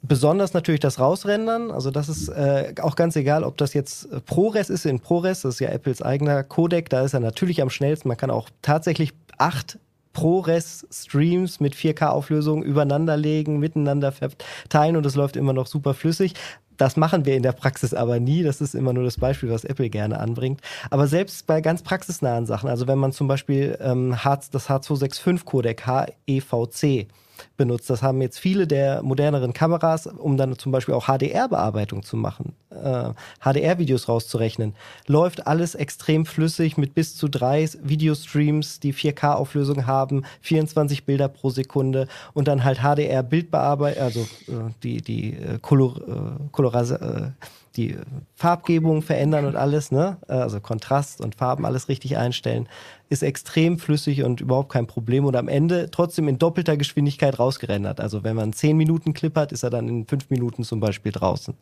Besonders natürlich das Rausrendern, also das ist äh, auch ganz egal, ob das jetzt ProRes ist. In ProRes, das ist ja Apples eigener Codec, da ist er natürlich am schnellsten. Man kann auch tatsächlich acht ProRes-Streams mit 4K-Auflösung übereinander legen, miteinander verteilen und es läuft immer noch super flüssig. Das machen wir in der Praxis aber nie. Das ist immer nur das Beispiel, was Apple gerne anbringt. Aber selbst bei ganz praxisnahen Sachen, also wenn man zum Beispiel ähm, das H265-Codec HEVC benutzt. Das haben jetzt viele der moderneren Kameras, um dann zum Beispiel auch HDR-Bearbeitung zu machen, äh, HDR-Videos rauszurechnen. Läuft alles extrem flüssig mit bis zu drei Videostreams, die 4K-Auflösung haben, 24 Bilder pro Sekunde und dann halt HDR-Bildbearbeitung, also äh, die, die äh, Color, äh, Coloras, äh, die Farbgebung verändern und alles, ne? Also Kontrast und Farben alles richtig einstellen, ist extrem flüssig und überhaupt kein Problem und am Ende trotzdem in doppelter Geschwindigkeit rausgerendert. Also wenn man einen 10 Minuten Clip hat, ist er dann in 5 Minuten zum Beispiel draußen.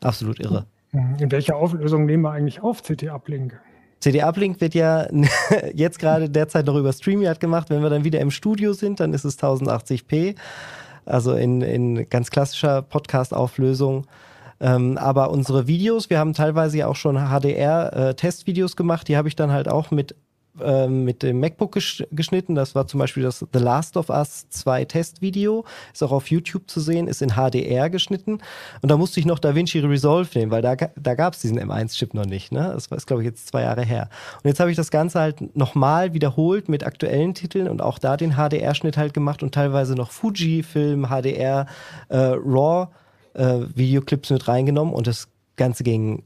Absolut irre. In welcher Auflösung nehmen wir eigentlich auf CT-Uplink? CD-Uplink wird ja jetzt gerade derzeit noch über StreamYard gemacht. Wenn wir dann wieder im Studio sind, dann ist es 1080p. Also in, in ganz klassischer Podcast-Auflösung. Ähm, aber unsere Videos, wir haben teilweise ja auch schon HDR-Testvideos äh, gemacht, die habe ich dann halt auch mit ähm, mit dem MacBook gesch geschnitten. Das war zum Beispiel das The Last of Us 2 Testvideo. Ist auch auf YouTube zu sehen, ist in HDR geschnitten. Und da musste ich noch DaVinci Resolve nehmen, weil da, da gab es diesen M1-Chip noch nicht. Ne? Das war, glaube ich, jetzt zwei Jahre her. Und jetzt habe ich das Ganze halt nochmal wiederholt mit aktuellen Titeln und auch da den HDR-Schnitt halt gemacht und teilweise noch Fujifilm, HDR, äh, RAW äh, Videoclips mit reingenommen und das Ganze ging,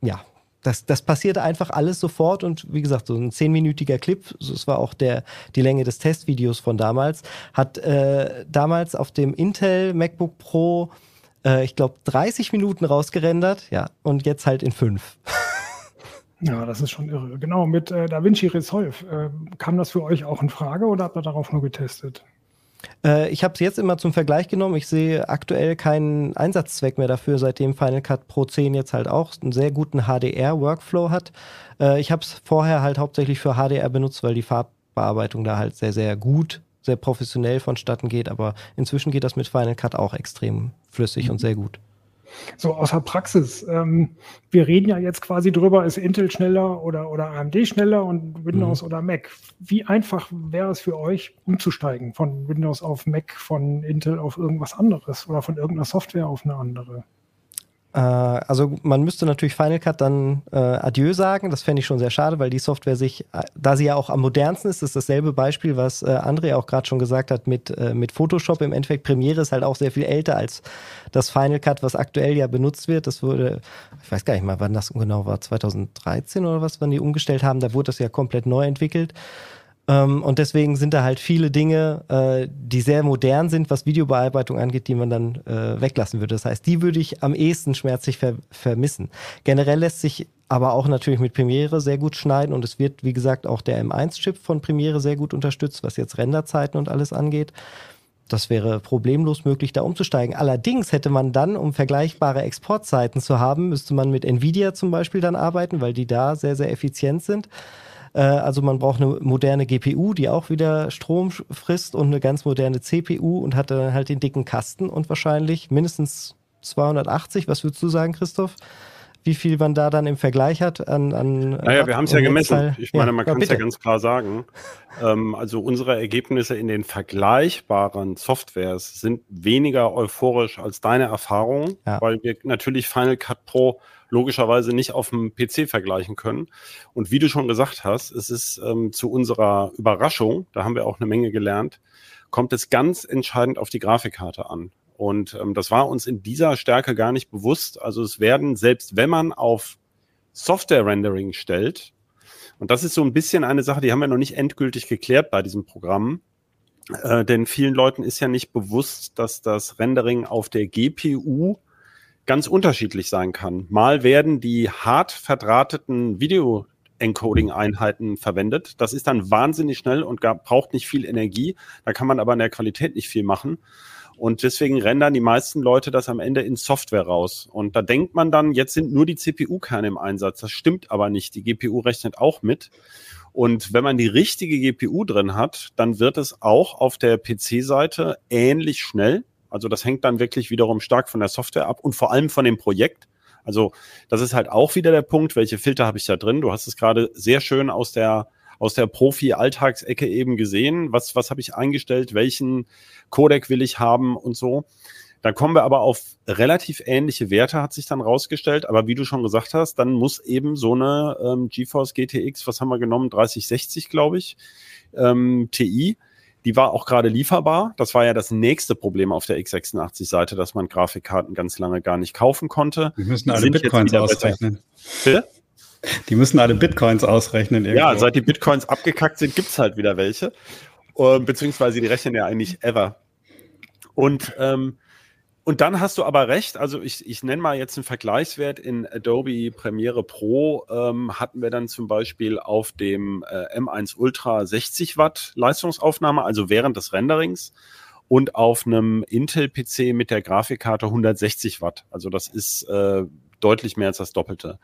ja, das, das passierte einfach alles sofort und wie gesagt, so ein zehnminütiger Clip, das war auch der, die Länge des Testvideos von damals, hat äh, damals auf dem Intel MacBook Pro, äh, ich glaube, 30 Minuten rausgerendert, ja, und jetzt halt in fünf. Ja, das ist schon irre. Genau, mit äh, DaVinci Resolve. Äh, kam das für euch auch in Frage oder habt ihr darauf nur getestet? Äh, ich habe es jetzt immer zum Vergleich genommen. Ich sehe aktuell keinen Einsatzzweck mehr dafür, seitdem Final Cut Pro 10 jetzt halt auch einen sehr guten HDR-Workflow hat. Äh, ich habe es vorher halt hauptsächlich für HDR benutzt, weil die Farbbearbeitung da halt sehr, sehr gut, sehr professionell vonstatten geht. Aber inzwischen geht das mit Final Cut auch extrem flüssig mhm. und sehr gut. So außer Praxis. Ähm, wir reden ja jetzt quasi drüber, ist Intel schneller oder, oder AMD schneller und Windows mhm. oder Mac. Wie einfach wäre es für euch, umzusteigen von Windows auf Mac, von Intel auf irgendwas anderes oder von irgendeiner Software auf eine andere? Äh, also man müsste natürlich Final Cut dann äh, Adieu sagen. Das fände ich schon sehr schade, weil die Software sich, äh, da sie ja auch am modernsten ist, ist dasselbe Beispiel, was äh, André auch gerade schon gesagt hat mit, äh, mit Photoshop. Im Endeffekt Premiere ist halt auch sehr viel älter als das Final Cut, was aktuell ja benutzt wird. Das wurde, ich weiß gar nicht mal, wann das genau war, 2013 oder was, wann die umgestellt haben. Da wurde das ja komplett neu entwickelt. Ähm, und deswegen sind da halt viele Dinge, äh, die sehr modern sind, was Videobearbeitung angeht, die man dann äh, weglassen würde. Das heißt, die würde ich am ehesten schmerzlich ver vermissen. Generell lässt sich aber auch natürlich mit Premiere sehr gut schneiden und es wird, wie gesagt, auch der M1-Chip von Premiere sehr gut unterstützt, was jetzt Renderzeiten und alles angeht. Das wäre problemlos möglich, da umzusteigen. Allerdings hätte man dann, um vergleichbare Exportzeiten zu haben, müsste man mit Nvidia zum Beispiel dann arbeiten, weil die da sehr, sehr effizient sind. Äh, also man braucht eine moderne GPU, die auch wieder Strom frisst und eine ganz moderne CPU und hat dann halt den dicken Kasten und wahrscheinlich mindestens 280. Was würdest du sagen, Christoph? Wie viel man da dann im Vergleich hat an. an naja, wir haben es ja gemessen. Halt, ich meine, man ja, kann es ja ganz klar sagen. Ähm, also unsere Ergebnisse in den vergleichbaren Softwares sind weniger euphorisch als deine Erfahrung, ja. weil wir natürlich Final Cut Pro logischerweise nicht auf dem PC vergleichen können. Und wie du schon gesagt hast, es ist ähm, zu unserer Überraschung, da haben wir auch eine Menge gelernt, kommt es ganz entscheidend auf die Grafikkarte an. Und ähm, das war uns in dieser Stärke gar nicht bewusst. Also es werden, selbst wenn man auf Software-Rendering stellt, und das ist so ein bisschen eine Sache, die haben wir noch nicht endgültig geklärt bei diesem Programm, äh, denn vielen Leuten ist ja nicht bewusst, dass das Rendering auf der GPU ganz unterschiedlich sein kann. Mal werden die hart verdrahteten Video Encoding-Einheiten verwendet. Das ist dann wahnsinnig schnell und braucht nicht viel Energie. Da kann man aber in der Qualität nicht viel machen. Und deswegen rendern die meisten Leute das am Ende in Software raus. Und da denkt man dann, jetzt sind nur die CPU-Kerne im Einsatz. Das stimmt aber nicht. Die GPU rechnet auch mit. Und wenn man die richtige GPU drin hat, dann wird es auch auf der PC-Seite ähnlich schnell. Also das hängt dann wirklich wiederum stark von der Software ab und vor allem von dem Projekt. Also das ist halt auch wieder der Punkt, welche Filter habe ich da drin? Du hast es gerade sehr schön aus der aus der Profi-Alltagsecke eben gesehen. Was, was habe ich eingestellt? Welchen Codec will ich haben und so? Da kommen wir aber auf relativ ähnliche Werte, hat sich dann rausgestellt. Aber wie du schon gesagt hast, dann muss eben so eine ähm, GeForce GTX, was haben wir genommen? 3060, glaube ich, ähm, TI die war auch gerade lieferbar. Das war ja das nächste Problem auf der x86-Seite, dass man Grafikkarten ganz lange gar nicht kaufen konnte. Die müssen alle Bitcoins ausrechnen. Bitte? Die müssen alle Bitcoins ausrechnen. Irgendwo. Ja, seit die Bitcoins abgekackt sind, gibt's halt wieder welche. Uh, beziehungsweise die rechnen ja eigentlich ever. Und ähm, und dann hast du aber recht, also ich, ich nenne mal jetzt einen Vergleichswert in Adobe Premiere Pro ähm, hatten wir dann zum Beispiel auf dem äh, M1 Ultra 60 Watt Leistungsaufnahme, also während des Renderings und auf einem Intel-PC mit der Grafikkarte 160 Watt. Also das ist äh, deutlich mehr als das Doppelte.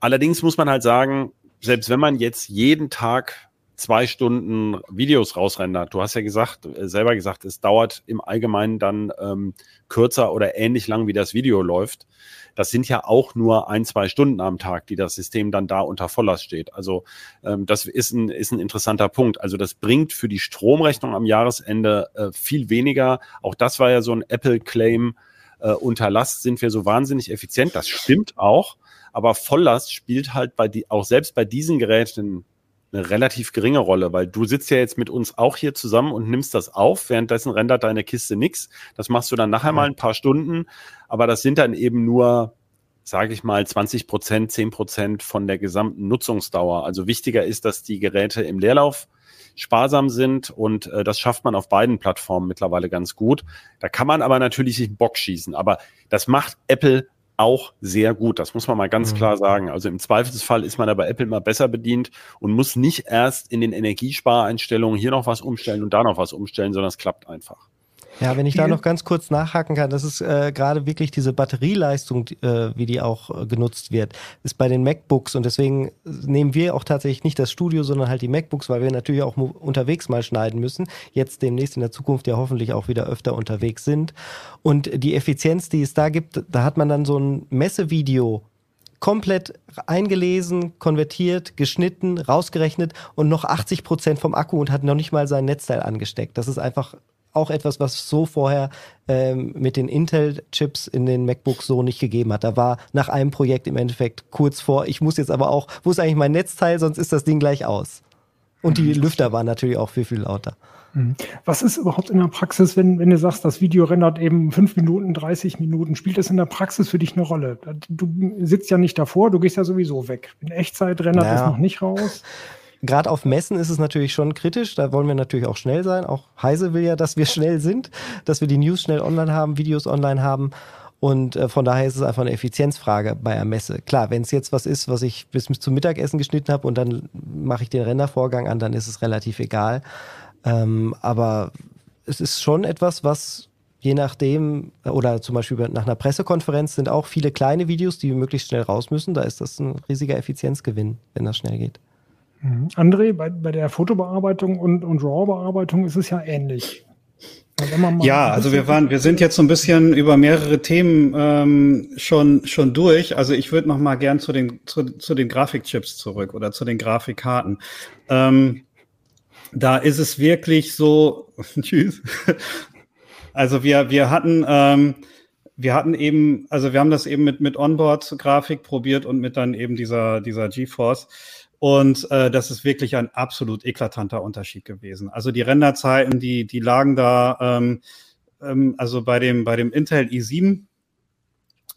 Allerdings muss man halt sagen, selbst wenn man jetzt jeden Tag zwei Stunden Videos rausrendert. Du hast ja gesagt, äh, selber gesagt, es dauert im Allgemeinen dann ähm, kürzer oder ähnlich lang, wie das Video läuft. Das sind ja auch nur ein, zwei Stunden am Tag, die das System dann da unter Volllast steht. Also ähm, das ist ein, ist ein interessanter Punkt. Also das bringt für die Stromrechnung am Jahresende äh, viel weniger. Auch das war ja so ein Apple-Claim. Äh, unter Last sind wir so wahnsinnig effizient. Das stimmt auch. Aber Volllast spielt halt bei die, auch selbst bei diesen Geräten eine relativ geringe Rolle, weil du sitzt ja jetzt mit uns auch hier zusammen und nimmst das auf, währenddessen rendert deine Kiste nix. Das machst du dann nachher mal ein paar Stunden, aber das sind dann eben nur, sage ich mal, 20 Prozent, 10 Prozent von der gesamten Nutzungsdauer. Also wichtiger ist, dass die Geräte im Leerlauf sparsam sind und äh, das schafft man auf beiden Plattformen mittlerweile ganz gut. Da kann man aber natürlich nicht Bock schießen, aber das macht Apple auch sehr gut. Das muss man mal ganz mhm. klar sagen. Also im Zweifelsfall ist man da bei Apple immer besser bedient und muss nicht erst in den Energiespareinstellungen hier noch was umstellen und da noch was umstellen, sondern es klappt einfach. Ja, wenn ich da noch ganz kurz nachhaken kann, das ist äh, gerade wirklich diese Batterieleistung, äh, wie die auch äh, genutzt wird, ist bei den MacBooks und deswegen nehmen wir auch tatsächlich nicht das Studio, sondern halt die MacBooks, weil wir natürlich auch unterwegs mal schneiden müssen. Jetzt demnächst in der Zukunft ja hoffentlich auch wieder öfter unterwegs sind. Und die Effizienz, die es da gibt, da hat man dann so ein Messevideo komplett eingelesen, konvertiert, geschnitten, rausgerechnet und noch 80 Prozent vom Akku und hat noch nicht mal sein Netzteil angesteckt. Das ist einfach auch etwas, was so vorher ähm, mit den Intel-Chips in den MacBooks so nicht gegeben hat. Da war nach einem Projekt im Endeffekt kurz vor, ich muss jetzt aber auch, wo ist eigentlich mein Netzteil, sonst ist das Ding gleich aus. Und die mhm. Lüfter waren natürlich auch viel, viel lauter. Mhm. Was ist überhaupt in der Praxis, wenn, wenn du sagst, das Video rendert eben 5 Minuten, 30 Minuten, spielt das in der Praxis für dich eine Rolle? Du sitzt ja nicht davor, du gehst ja sowieso weg. In Echtzeit rendert naja. das noch nicht raus. Gerade auf Messen ist es natürlich schon kritisch, da wollen wir natürlich auch schnell sein. Auch Heise will ja, dass wir schnell sind, dass wir die News schnell online haben, Videos online haben. Und äh, von daher ist es einfach eine Effizienzfrage bei einer Messe. Klar, wenn es jetzt was ist, was ich bis zum Mittagessen geschnitten habe und dann mache ich den Rendervorgang an, dann ist es relativ egal. Ähm, aber es ist schon etwas, was je nachdem, oder zum Beispiel nach einer Pressekonferenz sind auch viele kleine Videos, die möglichst schnell raus müssen. Da ist das ein riesiger Effizienzgewinn, wenn das schnell geht. Mhm. André, bei, bei der Fotobearbeitung und, und RAW-Bearbeitung ist es ja ähnlich. Ja, also wir waren, wir sind jetzt so ein bisschen über mehrere Themen ähm, schon schon durch. Also ich würde noch mal gern zu den zu, zu den Grafikchips zurück oder zu den Grafikkarten. Ähm, da ist es wirklich so, tschüss. Also wir, wir hatten, ähm, wir hatten eben, also wir haben das eben mit, mit Onboard-Grafik probiert und mit dann eben dieser, dieser GeForce. Und äh, das ist wirklich ein absolut eklatanter Unterschied gewesen. Also die Renderzeiten, die, die lagen da, ähm, ähm, also bei dem, bei dem Intel i7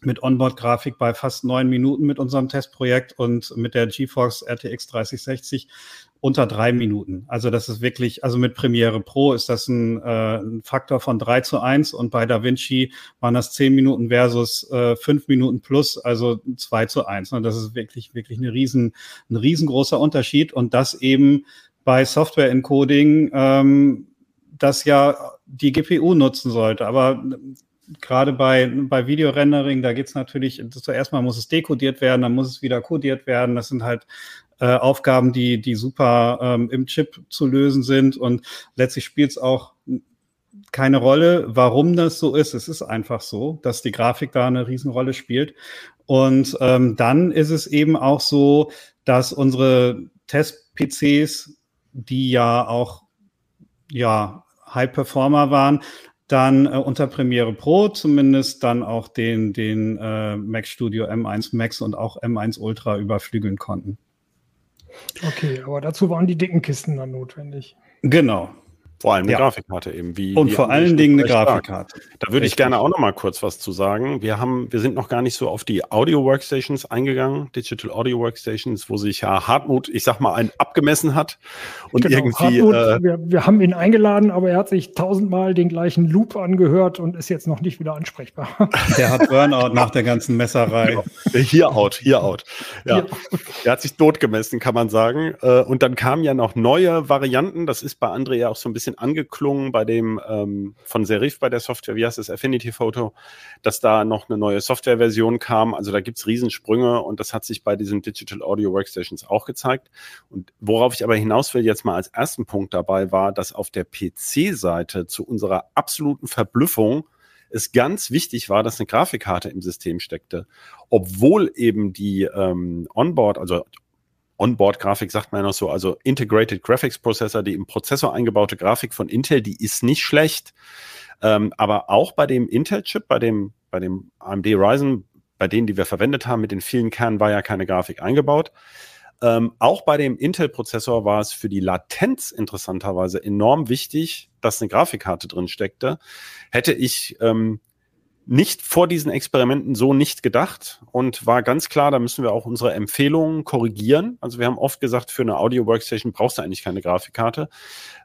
mit Onboard-Grafik bei fast neun Minuten mit unserem Testprojekt und mit der GeForce RTX 3060 unter drei Minuten. Also das ist wirklich, also mit Premiere Pro ist das ein, äh, ein Faktor von drei zu eins und bei DaVinci waren das zehn Minuten versus äh, fünf Minuten plus, also zwei zu eins. Und das ist wirklich, wirklich eine riesen, ein riesengroßer Unterschied und das eben bei Software-Encoding, ähm, das ja die GPU nutzen sollte. Aber gerade bei, bei Videorendering, da geht's natürlich, zuerst mal muss es dekodiert werden, dann muss es wieder kodiert werden. Das sind halt äh, Aufgaben, die, die super ähm, im Chip zu lösen sind. Und letztlich spielt es auch keine Rolle, warum das so ist. Es ist einfach so, dass die Grafik da eine Riesenrolle spielt. Und ähm, dann ist es eben auch so, dass unsere Test-PCs, die ja auch ja High Performer waren, dann äh, unter Premiere Pro zumindest dann auch den, den äh, Mac Studio M1 Max und auch M1 Ultra überflügeln konnten. Okay, aber dazu waren die dicken Kisten dann notwendig. Genau. Vor allem eine ja. Grafikkarte eben. Wie, und wie vor allen Dingen eine Grafikkarte. Da würde ich gerne auch noch mal kurz was zu sagen. Wir haben, wir sind noch gar nicht so auf die Audio Workstations eingegangen, Digital Audio Workstations, wo sich ja Hartmut, ich sag mal, ein abgemessen hat und genau, irgendwie. Hartmut, äh, wir, wir haben ihn eingeladen, aber er hat sich tausendmal den gleichen Loop angehört und ist jetzt noch nicht wieder ansprechbar. Der hat Burnout nach der ganzen Messerei. Genau. Hier out, hier out. Ja, hier. er hat sich totgemessen, kann man sagen. Äh, und dann kamen ja noch neue Varianten. Das ist bei André ja auch so ein bisschen bisschen angeklungen bei dem ähm, von Serif bei der Software, wie heißt es, Affinity Photo, dass da noch eine neue Softwareversion kam. Also da gibt's Riesensprünge und das hat sich bei diesen Digital Audio Workstations auch gezeigt. Und worauf ich aber hinaus will jetzt mal als ersten Punkt dabei war, dass auf der PC-Seite zu unserer absoluten Verblüffung es ganz wichtig war, dass eine Grafikkarte im System steckte. Obwohl eben die ähm, Onboard, also Onboard-Grafik sagt man ja noch so, also Integrated Graphics Processor, die im Prozessor eingebaute Grafik von Intel, die ist nicht schlecht. Ähm, aber auch bei dem Intel-Chip, bei dem, bei dem AMD Ryzen, bei denen, die wir verwendet haben, mit den vielen Kernen war ja keine Grafik eingebaut. Ähm, auch bei dem Intel-Prozessor war es für die Latenz interessanterweise enorm wichtig, dass eine Grafikkarte drin steckte. Hätte ich ähm, nicht vor diesen Experimenten so nicht gedacht und war ganz klar, da müssen wir auch unsere Empfehlungen korrigieren. Also wir haben oft gesagt, für eine Audio Workstation brauchst du eigentlich keine Grafikkarte.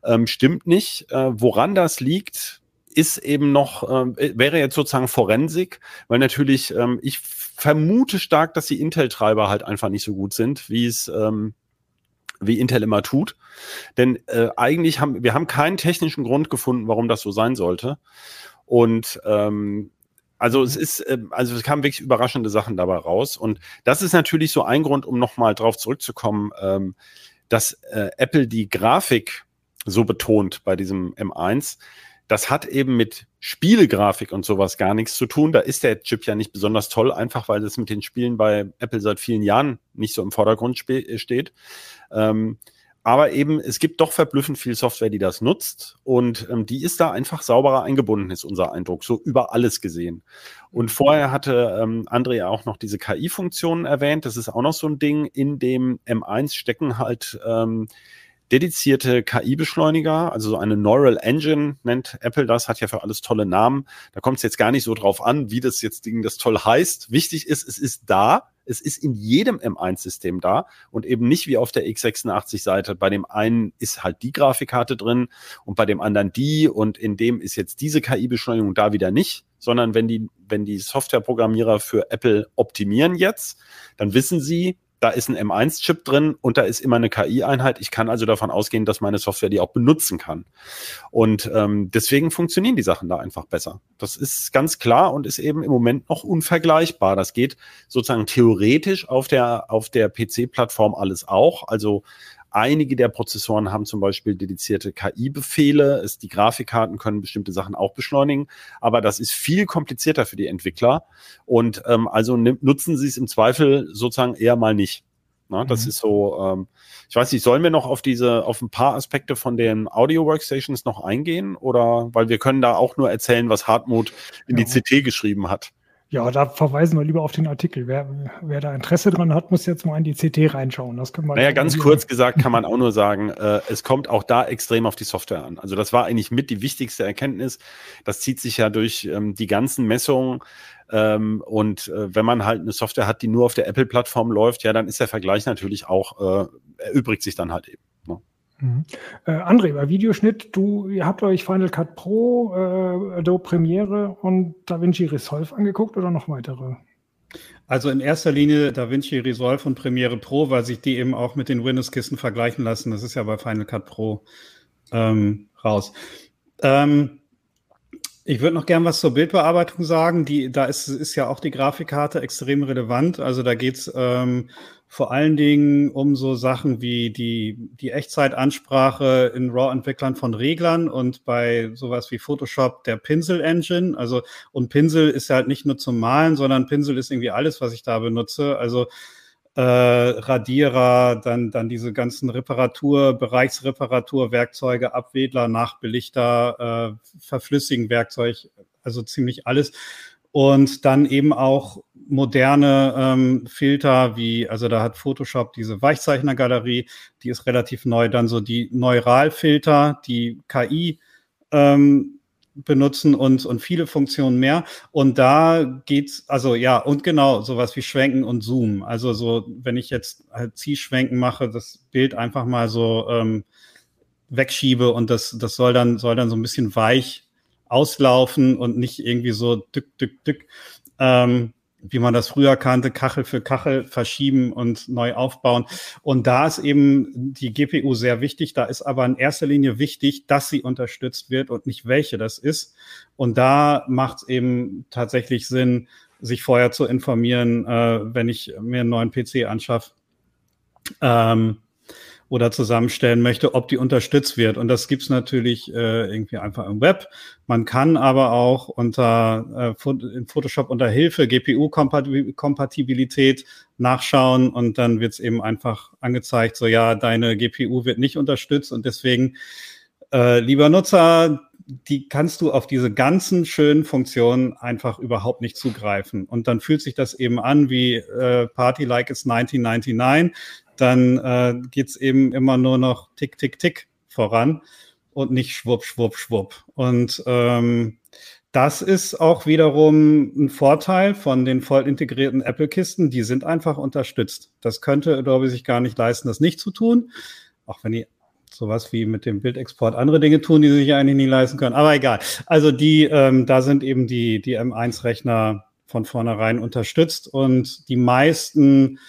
Ähm, stimmt nicht. Äh, woran das liegt, ist eben noch, äh, wäre jetzt sozusagen Forensik, weil natürlich ähm, ich vermute stark, dass die Intel-Treiber halt einfach nicht so gut sind, wie es ähm, wie Intel immer tut. Denn äh, eigentlich haben wir haben keinen technischen Grund gefunden, warum das so sein sollte. Und ähm, also es ist, ähm, also es kamen wirklich überraschende Sachen dabei raus. Und das ist natürlich so ein Grund, um nochmal drauf zurückzukommen, ähm, dass äh, Apple die Grafik so betont bei diesem M1. Das hat eben mit Spielegrafik und sowas gar nichts zu tun. Da ist der Chip ja nicht besonders toll, einfach weil das mit den Spielen bei Apple seit vielen Jahren nicht so im Vordergrund steht. Ähm, aber eben, es gibt doch verblüffend viel Software, die das nutzt und ähm, die ist da einfach sauberer eingebunden, ist unser Eindruck, so über alles gesehen. Und vorher hatte ähm, André auch noch diese KI-Funktionen erwähnt. Das ist auch noch so ein Ding. In dem M1 stecken halt ähm, dedizierte KI-Beschleuniger, also so eine Neural Engine nennt Apple das, hat ja für alles tolle Namen. Da kommt es jetzt gar nicht so drauf an, wie das jetzt Ding das toll heißt. Wichtig ist, es ist da. Es ist in jedem M1-System da und eben nicht wie auf der x86-Seite. Bei dem einen ist halt die Grafikkarte drin und bei dem anderen die und in dem ist jetzt diese KI-Beschleunigung da wieder nicht, sondern wenn die, wenn die Softwareprogrammierer für Apple optimieren jetzt, dann wissen sie, da ist ein M1-Chip drin und da ist immer eine KI-Einheit. Ich kann also davon ausgehen, dass meine Software die auch benutzen kann. Und ähm, deswegen funktionieren die Sachen da einfach besser. Das ist ganz klar und ist eben im Moment noch unvergleichbar. Das geht sozusagen theoretisch auf der, auf der PC-Plattform alles auch. Also Einige der Prozessoren haben zum Beispiel dedizierte KI-Befehle. Die Grafikkarten können bestimmte Sachen auch beschleunigen, aber das ist viel komplizierter für die Entwickler. Und ähm, also nutzen sie es im Zweifel sozusagen eher mal nicht. Na, das mhm. ist so, ähm, ich weiß nicht, sollen wir noch auf diese, auf ein paar Aspekte von den Audio-Workstations noch eingehen? Oder weil wir können da auch nur erzählen, was Hartmut in ja. die CT geschrieben hat. Ja, da verweisen wir lieber auf den Artikel. Wer, wer da Interesse dran hat, muss jetzt mal in die CT reinschauen. Das können wir naja, ganz kurz gesagt kann man auch nur sagen, äh, es kommt auch da extrem auf die Software an. Also das war eigentlich mit die wichtigste Erkenntnis. Das zieht sich ja durch ähm, die ganzen Messungen. Ähm, und äh, wenn man halt eine Software hat, die nur auf der Apple-Plattform läuft, ja, dann ist der Vergleich natürlich auch, äh, erübrigt sich dann halt eben. Mhm. Äh, André, bei Videoschnitt, du, ihr habt euch Final Cut Pro, äh, Adobe Premiere und DaVinci Resolve angeguckt oder noch weitere? Also in erster Linie DaVinci Resolve und Premiere Pro, weil sich die eben auch mit den Windows-Kisten vergleichen lassen. Das ist ja bei Final Cut Pro ähm, raus. Ähm, ich würde noch gern was zur Bildbearbeitung sagen. Die, da ist, ist ja auch die Grafikkarte extrem relevant. Also da geht's ähm, vor allen Dingen um so Sachen wie die, die Echtzeitansprache in RAW-Entwicklern von Reglern und bei sowas wie Photoshop der Pinsel-Engine. Also, und Pinsel ist halt nicht nur zum Malen, sondern Pinsel ist irgendwie alles, was ich da benutze. Also äh, Radierer, dann, dann diese ganzen Reparatur, Bereichsreparaturwerkzeuge, Abwedler, Nachbelichter, äh, Verflüssigen Werkzeug, also ziemlich alles. Und dann eben auch moderne ähm, Filter wie, also da hat Photoshop diese Weichzeichnergalerie, die ist relativ neu. Dann so die Neuralfilter, die KI ähm, benutzen und, und viele Funktionen mehr. Und da geht's, also ja, und genau, sowas wie Schwenken und Zoom. Also so, wenn ich jetzt halt Ziehschwenken mache, das Bild einfach mal so ähm, wegschiebe und das, das soll dann, soll dann so ein bisschen weich auslaufen und nicht irgendwie so dück, dück, dück. Ähm, wie man das früher kannte, Kachel für Kachel verschieben und neu aufbauen. Und da ist eben die GPU sehr wichtig. Da ist aber in erster Linie wichtig, dass sie unterstützt wird und nicht welche das ist. Und da macht es eben tatsächlich Sinn, sich vorher zu informieren, äh, wenn ich mir einen neuen PC anschaffe. Ähm, oder zusammenstellen möchte, ob die unterstützt wird. Und das gibt's natürlich äh, irgendwie einfach im Web. Man kann aber auch unter äh, in Photoshop unter Hilfe GPU-Kompatibilität nachschauen und dann wird's eben einfach angezeigt, so ja, deine GPU wird nicht unterstützt und deswegen, äh, lieber Nutzer, die kannst du auf diese ganzen schönen Funktionen einfach überhaupt nicht zugreifen. Und dann fühlt sich das eben an wie äh, Party Like It's 1999 dann äh, geht eben immer nur noch tick, tick, tick voran und nicht schwupp, schwupp, schwupp. Und ähm, das ist auch wiederum ein Vorteil von den voll integrierten Apple-Kisten. Die sind einfach unterstützt. Das könnte Adobe sich gar nicht leisten, das nicht zu tun. Auch wenn die sowas wie mit dem Bildexport andere Dinge tun, die sie sich eigentlich nicht leisten können. Aber egal. Also die, ähm, da sind eben die, die M1-Rechner von vornherein unterstützt und die meisten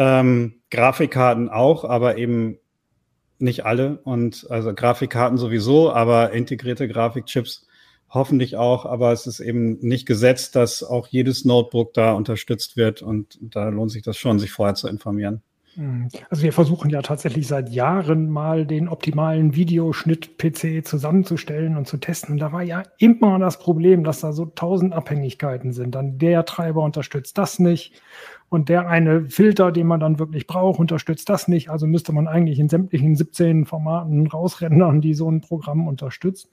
ähm, Grafikkarten auch, aber eben nicht alle. Und also Grafikkarten sowieso, aber integrierte Grafikchips hoffentlich auch. Aber es ist eben nicht gesetzt, dass auch jedes Notebook da unterstützt wird. Und da lohnt sich das schon, sich vorher zu informieren. Hm. Also wir versuchen ja tatsächlich seit Jahren mal den optimalen Videoschnitt-PC zusammenzustellen und zu testen. Und da war ja immer das Problem, dass da so tausend Abhängigkeiten sind. Dann der Treiber unterstützt das nicht Und der eine Filter, den man dann wirklich braucht, unterstützt das nicht. Also müsste man eigentlich in sämtlichen 17 Formaten rausrendern, die so ein Programm unterstützt.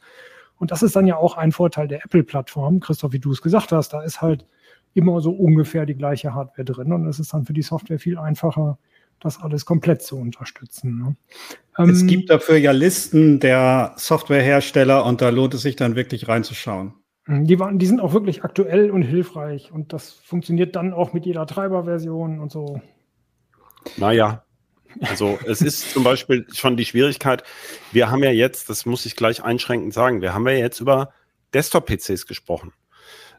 Und das ist dann ja auch ein Vorteil der Apple-Plattform. Christoph, wie du es gesagt hast, da ist halt immer so ungefähr die gleiche Hardware drin. Und es ist dann für die Software viel einfacher, das alles komplett zu unterstützen. Ne? Es ähm, gibt dafür ja Listen der Softwarehersteller und da lohnt es sich dann wirklich reinzuschauen. Mhm, die, waren, die sind auch wirklich aktuell und hilfreich und das funktioniert dann auch mit jeder Treiberversion und so. Naja, also es ist zum Beispiel schon die Schwierigkeit, wir haben ja jetzt, das muss ich gleich einschränkend sagen, wir haben ja jetzt über Desktop-PCs gesprochen.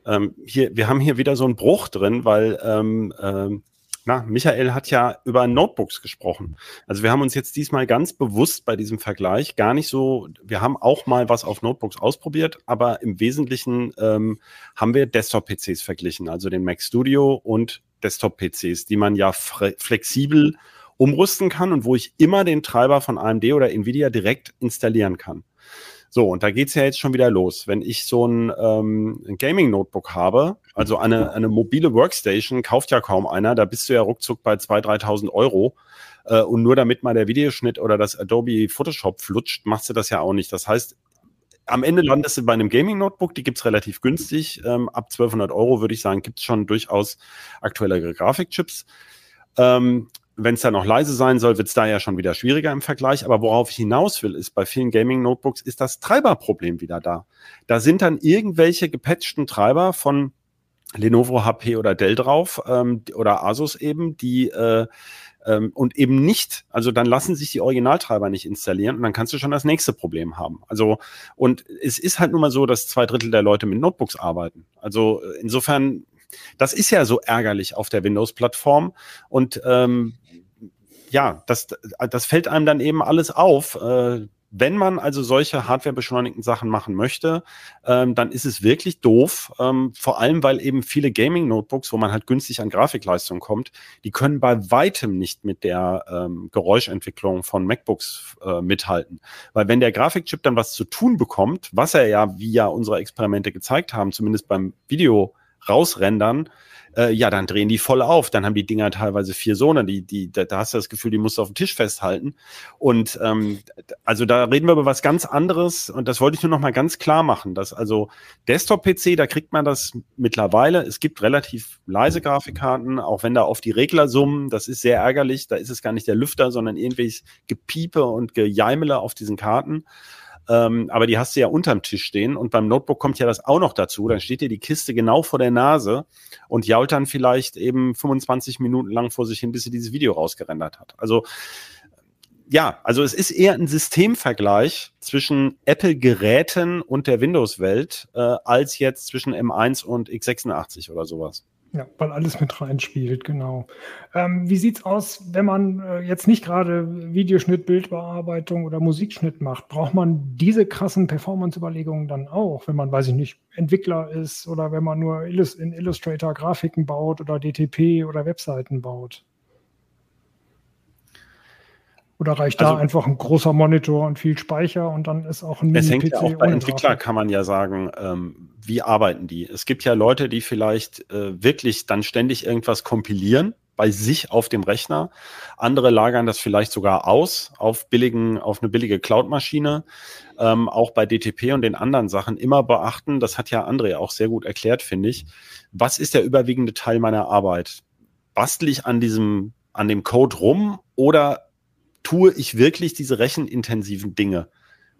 Ähm, hier, wir haben hier wieder so einen Bruch drin, weil ähm, ähm, na, Michael hat ja über Notebooks gesprochen. Also wir haben uns jetzt diesmal ganz bewusst bei diesem Vergleich gar nicht so, wir haben auch mal was auf Notebooks ausprobiert, aber im Wesentlichen ähm, haben wir Desktop-PCs verglichen, also den Mac Studio und Desktop-PCs, die man ja flexibel umrüsten kann und wo ich immer den Treiber von AMD oder Nvidia direkt installieren kann. So, und da geht's ja jetzt schon wieder los. Wenn ich so ein, ähm, ein Gaming-Notebook habe, also eine, eine mobile Workstation, kauft ja kaum einer, da bist du ja ruckzuck bei 2.000, 3.000 Euro. Äh, und nur damit mal der Videoschnitt oder das Adobe Photoshop flutscht, machst du das ja auch nicht. Das heißt, am Ende landest du bei einem Gaming-Notebook, die gibt's relativ günstig. Ähm, ab 1200 Euro würde ich sagen, gibt's schon durchaus aktuellere Grafikchips. Ähm, wenn es da noch leise sein soll, wird es da ja schon wieder schwieriger im Vergleich. Aber worauf ich hinaus will, ist bei vielen Gaming-Notebooks ist das Treiberproblem wieder da. Da sind dann irgendwelche gepatchten Treiber von Lenovo, HP oder Dell drauf ähm, oder Asus eben, die äh, ähm, und eben nicht, also dann lassen sich die Originaltreiber nicht installieren und dann kannst du schon das nächste Problem haben. Also und es ist halt nun mal so, dass zwei Drittel der Leute mit Notebooks arbeiten. Also äh, insofern das ist ja so ärgerlich auf der Windows-Plattform. Und ähm, ja, das, das fällt einem dann eben alles auf. Äh, wenn man also solche hardwarebeschleunigten Sachen machen möchte, ähm, dann ist es wirklich doof. Ähm, vor allem, weil eben viele Gaming-Notebooks, wo man halt günstig an Grafikleistung kommt, die können bei weitem nicht mit der ähm, Geräuschentwicklung von MacBooks äh, mithalten. Weil wenn der Grafikchip dann was zu tun bekommt, was er ja, wie ja unsere Experimente gezeigt haben, zumindest beim Video rausrendern, äh, ja, dann drehen die voll auf. Dann haben die Dinger teilweise vier Sohne, die, die, da, da hast du das Gefühl, die musst du auf dem Tisch festhalten. Und ähm, also da reden wir über was ganz anderes und das wollte ich nur noch mal ganz klar machen, dass also Desktop-PC, da kriegt man das mittlerweile. Es gibt relativ leise Grafikkarten, auch wenn da auf die Regler summen, das ist sehr ärgerlich. Da ist es gar nicht der Lüfter, sondern irgendwelches Gepiepe und Gejeimele auf diesen Karten. Ähm, aber die hast du ja unterm Tisch stehen und beim Notebook kommt ja das auch noch dazu. Dann steht dir die Kiste genau vor der Nase und jault dann vielleicht eben 25 Minuten lang vor sich hin, bis sie dieses Video rausgerendert hat. Also ja, also es ist eher ein Systemvergleich zwischen Apple-Geräten und der Windows-Welt äh, als jetzt zwischen M1 und x86 oder sowas. Ja, weil alles mit reinspielt, genau. Ähm, wie sieht's aus, wenn man äh, jetzt nicht gerade Videoschnitt, Bildbearbeitung oder Musikschnitt macht? Braucht man diese krassen Performance-Überlegungen dann auch, wenn man, weiß ich nicht, Entwickler ist oder wenn man nur in Illustrator Grafiken baut oder DTP oder Webseiten baut? Oder reicht also, da einfach ein großer Monitor und viel Speicher und dann ist auch ein Mini-PC? Es hängt ja auch bei Entwickler, kann man ja sagen, ähm, wie arbeiten die? Es gibt ja Leute, die vielleicht äh, wirklich dann ständig irgendwas kompilieren bei sich auf dem Rechner. Andere lagern das vielleicht sogar aus auf billigen, auf eine billige Cloud-Maschine. Ähm, auch bei DTP und den anderen Sachen immer beachten. Das hat ja André auch sehr gut erklärt, finde ich. Was ist der überwiegende Teil meiner Arbeit? Bastel ich an diesem, an dem Code rum oder tue ich wirklich diese rechenintensiven Dinge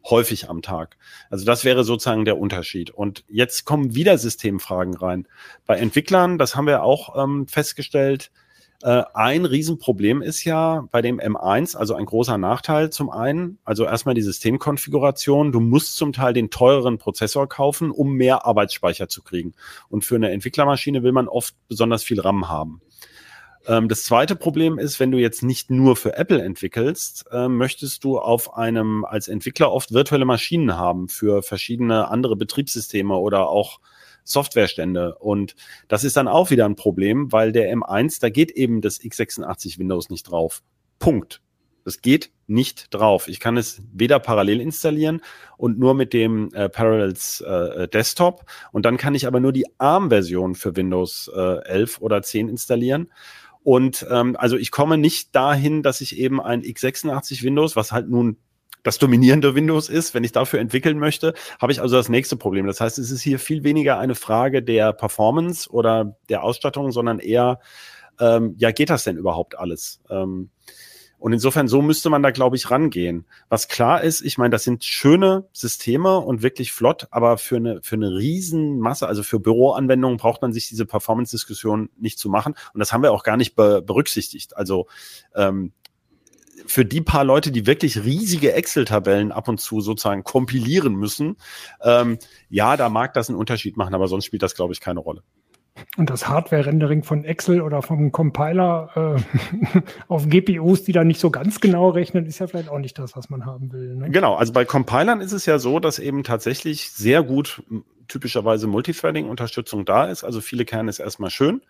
häufig am Tag. Also das wäre sozusagen der Unterschied. Und jetzt kommen wieder Systemfragen rein. Bei Entwicklern, das haben wir auch ähm, festgestellt, äh, ein Riesenproblem ist ja bei dem M1, also ein großer Nachteil zum einen, also erstmal die Systemkonfiguration. Du musst zum Teil den teureren Prozessor kaufen, um mehr Arbeitsspeicher zu kriegen. Und für eine Entwicklermaschine will man oft besonders viel RAM haben. Ähm, das zweite Problem ist, wenn du jetzt nicht nur für Apple entwickelst, äh, möchtest du auf einem als Entwickler oft virtuelle Maschinen haben für verschiedene andere Betriebssysteme oder auch Softwarestände. Und das ist dann auch wieder ein Problem, weil der M1, da geht eben das x86 Windows nicht drauf. Punkt. Das geht nicht drauf. Ich kann es weder parallel installieren und nur mit dem äh, Parallels äh, Desktop. Und dann kann ich aber nur die ARM-Version für Windows äh, 11 oder 10 installieren. Und ähm, also ich komme nicht dahin, dass ich eben ein x86 Windows, was halt nun das dominierende Windows ist, wenn ich dafür entwickeln möchte, habe ich also das nächste Problem. Das heißt, es ist hier viel weniger eine Frage der Performance oder der Ausstattung, sondern eher, ähm, ja, geht das denn überhaupt alles? Ähm, und insofern, so müsste man da, glaube ich, rangehen. Was klar ist, ich meine, das sind schöne Systeme und wirklich flott, aber für eine, für eine Riesenmasse, also für Büroanwendungen braucht man sich diese Performance-Diskussion nicht zu machen. Und das haben wir auch gar nicht be berücksichtigt. Also ähm, für die paar Leute, die wirklich riesige Excel-Tabellen ab und zu sozusagen kompilieren müssen, ähm, ja, da mag das einen Unterschied machen, aber sonst spielt das, glaube ich, keine Rolle. Und das Hardware-Rendering von Excel oder vom Compiler äh, auf GPUs, die da nicht so ganz genau rechnen, ist ja vielleicht auch nicht das, was man haben will. Ne? Genau, also bei Compilern ist es ja so, dass eben tatsächlich sehr gut typischerweise Multithreading-Unterstützung da ist. Also viele Kerne ist erstmal schön.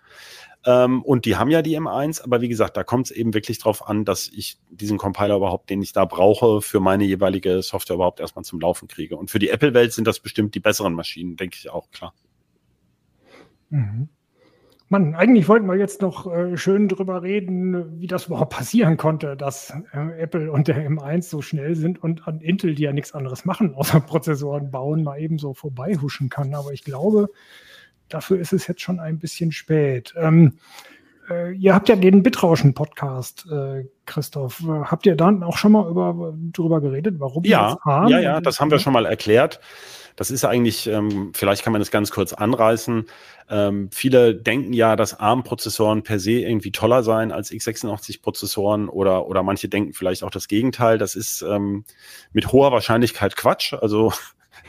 Ähm, und die haben ja die M1, aber wie gesagt, da kommt es eben wirklich drauf an, dass ich diesen Compiler überhaupt, den ich da brauche, für meine jeweilige Software überhaupt erstmal zum Laufen kriege. Und für die Apple-Welt sind das bestimmt die besseren Maschinen, denke ich auch, klar. Mhm. Mann, eigentlich wollten wir jetzt noch äh, schön drüber reden, wie das überhaupt passieren konnte, dass äh, Apple und der M1 so schnell sind und an Intel, die ja nichts anderes machen, außer Prozessoren bauen, mal eben so vorbeihuschen kann. Aber ich glaube, dafür ist es jetzt schon ein bisschen spät. Ähm, äh, ihr habt ja den Bitrauschen-Podcast, Christoph. Habt ihr dann auch schon mal über, darüber geredet, warum ja, das haben? Ja, ja, das haben wir schon mal erklärt. Das ist eigentlich, ähm, vielleicht kann man das ganz kurz anreißen. Ähm, viele denken ja, dass ARM-Prozessoren per se irgendwie toller seien als x86-Prozessoren oder, oder manche denken vielleicht auch das Gegenteil. Das ist ähm, mit hoher Wahrscheinlichkeit Quatsch. Also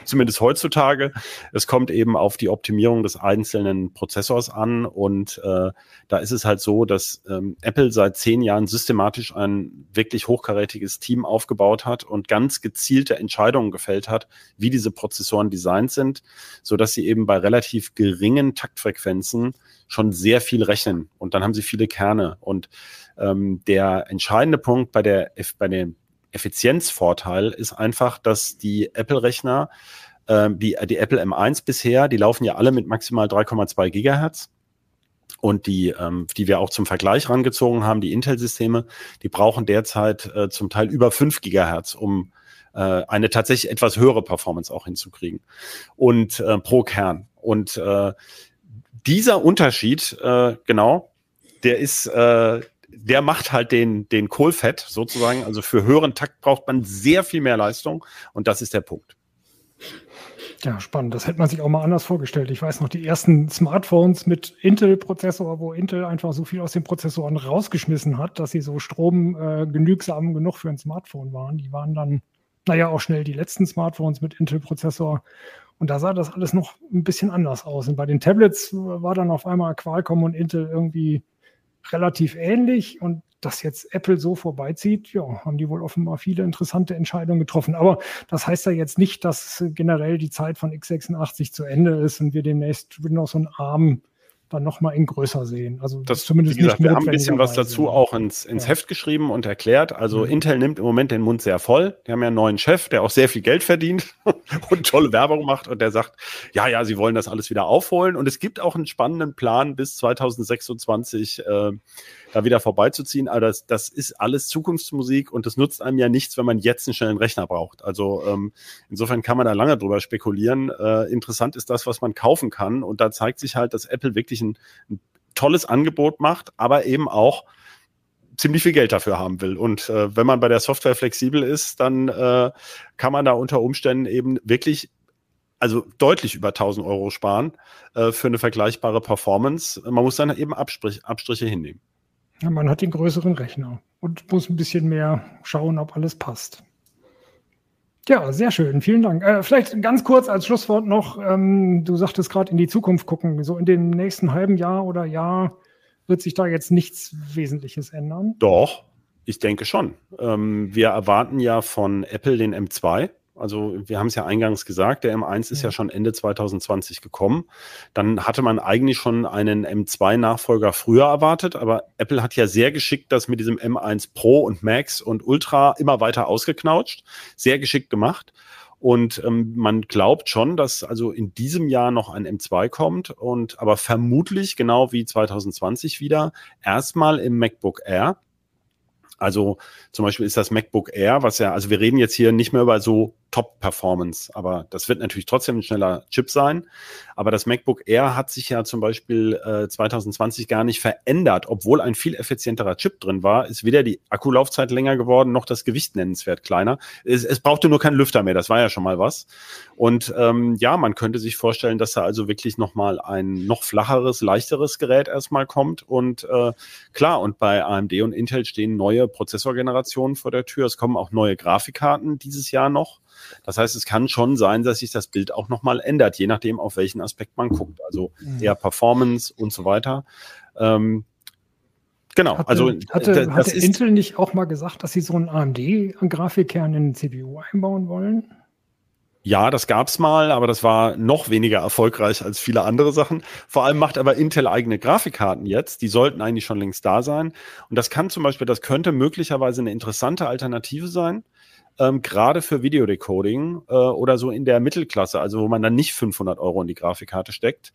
zumindest heutzutage. Es kommt eben auf die Optimierung des einzelnen Prozessors an und äh, da ist es halt so, dass ähm, Apple seit zehn Jahren systematisch ein wirklich hochkarätiges Team aufgebaut hat und ganz gezielte Entscheidungen gefällt hat, wie diese Prozessoren designt sind, so dass sie eben bei relativ geringen Taktfrequenzen schon sehr viel rechnen und dann haben sie viele Kerne und ähm, der entscheidende Punkt bei der bei den Effizienzvorteil ist einfach, dass die Apple-Rechner, äh, die, die Apple M1 bisher, die laufen ja alle mit maximal 3,2 Gigahertz. Und die, ähm, die wir auch zum Vergleich rangezogen haben, die Intel-Systeme, die brauchen derzeit äh, zum Teil über 5 Gigahertz, um äh, eine tatsächlich etwas höhere Performance auch hinzukriegen. Und äh, pro Kern. Und äh, dieser Unterschied, äh, genau, der ist, äh, der macht halt den, den Kohlfett sozusagen. Also für höheren Takt braucht man sehr viel mehr Leistung und das ist der Punkt. Ja, spannend. Das hätte man sich auch mal anders vorgestellt. Ich weiß noch, die ersten Smartphones mit Intel-Prozessor, wo Intel einfach so viel aus den Prozessoren rausgeschmissen hat, dass sie so stromgenügsam äh, genug für ein Smartphone waren. Die waren dann, naja, auch schnell die letzten Smartphones mit Intel-Prozessor. Und da sah das alles noch ein bisschen anders aus. Und bei den Tablets war dann auf einmal Qualcomm und Intel irgendwie relativ ähnlich und dass jetzt Apple so vorbeizieht, ja, haben die wohl offenbar viele interessante Entscheidungen getroffen. Aber das heißt ja jetzt nicht, dass generell die Zeit von x86 zu Ende ist und wir demnächst Windows und ARM dann nochmal in größer sehen. Also das zumindest wie gesagt, nicht wir haben ein bisschen was dazu auch ins, ins ja. Heft geschrieben und erklärt. Also mhm. Intel nimmt im Moment den Mund sehr voll. Die haben ja einen neuen Chef, der auch sehr viel Geld verdient und tolle Werbung macht und der sagt, ja, ja, sie wollen das alles wieder aufholen. Und es gibt auch einen spannenden Plan bis 2026. Äh, da wieder vorbeizuziehen. Aber das, das ist alles Zukunftsmusik und das nutzt einem ja nichts, wenn man jetzt einen schnellen Rechner braucht. Also ähm, insofern kann man da lange drüber spekulieren. Äh, interessant ist das, was man kaufen kann. Und da zeigt sich halt, dass Apple wirklich ein, ein tolles Angebot macht, aber eben auch ziemlich viel Geld dafür haben will. Und äh, wenn man bei der Software flexibel ist, dann äh, kann man da unter Umständen eben wirklich also deutlich über 1000 Euro sparen äh, für eine vergleichbare Performance. Man muss dann eben Abstrich, Abstriche hinnehmen. Ja, man hat den größeren Rechner und muss ein bisschen mehr schauen, ob alles passt. Ja, sehr schön. Vielen Dank. Äh, vielleicht ganz kurz als Schlusswort noch, ähm, du sagtest gerade in die Zukunft gucken. So in dem nächsten halben Jahr oder Jahr wird sich da jetzt nichts Wesentliches ändern? Doch, ich denke schon. Ähm, wir erwarten ja von Apple den M2. Also wir haben es ja eingangs gesagt, der M1 ist ja. schon Ende 2020 gekommen. Dann hatte man eigentlich schon einen M2-Nachfolger früher erwartet, aber Apple hat ja sehr geschickt das mit diesem M1 Pro und Max und Ultra immer weiter ausgeknautscht. Sehr geschickt gemacht. Und ähm, man glaubt schon, dass also in diesem Jahr noch ein M2 kommt und aber vermutlich genau wie 2020 wieder erstmal im MacBook Air. Also zum Beispiel ist das MacBook Air, was ja, also wir reden jetzt hier nicht mehr über so Top-Performance, aber das wird natürlich trotzdem ein schneller Chip sein. Aber das MacBook Air hat sich ja zum Beispiel äh, 2020 gar nicht verändert, obwohl ein viel effizienterer Chip drin war, ist weder die Akkulaufzeit länger geworden, noch das Gewicht nennenswert kleiner. Es, es brauchte nur keinen Lüfter mehr, das war ja schon mal was. Und ähm, ja, man könnte sich vorstellen, dass da also wirklich nochmal ein noch flacheres, leichteres Gerät erstmal kommt. Und äh, klar, und bei AMD und Intel stehen neue Prozessorgenerationen vor der Tür. Es kommen auch neue Grafikkarten dieses Jahr noch. Das heißt, es kann schon sein, dass sich das Bild auch nochmal ändert, je nachdem, auf welchen Aspekt man guckt. Also mhm. eher Performance und so weiter. Ähm, genau, hatte, also hatte, hatte Intel nicht auch mal gesagt, dass sie so einen AMD-Grafikkern in den CPU einbauen wollen? Ja, das gab's mal, aber das war noch weniger erfolgreich als viele andere Sachen. Vor allem macht aber Intel eigene Grafikkarten jetzt. Die sollten eigentlich schon längst da sein. Und das kann zum Beispiel, das könnte möglicherweise eine interessante Alternative sein ähm, gerade für Videodecoding äh, oder so in der Mittelklasse, also wo man dann nicht 500 Euro in die Grafikkarte steckt.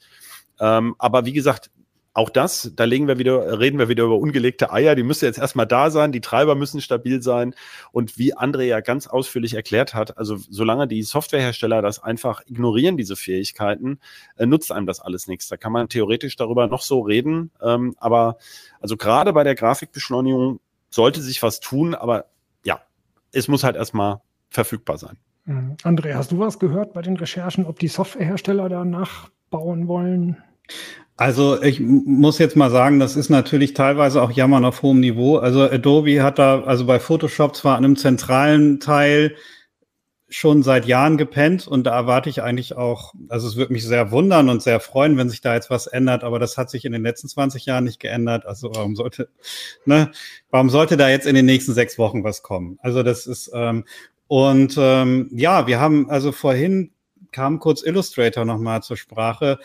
Ähm, aber wie gesagt, auch das, da legen wir wieder, reden wir wieder über ungelegte Eier. Die müssen jetzt erstmal da sein, die Treiber müssen stabil sein. Und wie André ja ganz ausführlich erklärt hat, also solange die Softwarehersteller das einfach ignorieren, diese Fähigkeiten, äh, nutzt einem das alles nichts. Da kann man theoretisch darüber noch so reden. Ähm, aber also gerade bei der Grafikbeschleunigung sollte sich was tun, aber es muss halt erstmal verfügbar sein. Mhm. André, hast du was gehört bei den Recherchen, ob die Softwarehersteller da nachbauen wollen? Also ich muss jetzt mal sagen, das ist natürlich teilweise auch Jammern auf hohem Niveau. Also Adobe hat da, also bei Photoshop zwar an einem zentralen Teil schon seit Jahren gepennt und da erwarte ich eigentlich auch, also es würde mich sehr wundern und sehr freuen, wenn sich da jetzt was ändert, aber das hat sich in den letzten 20 Jahren nicht geändert. Also warum sollte, ne, warum sollte da jetzt in den nächsten sechs Wochen was kommen? Also das ist, ähm, und ähm, ja, wir haben, also vorhin kam kurz Illustrator nochmal zur Sprache.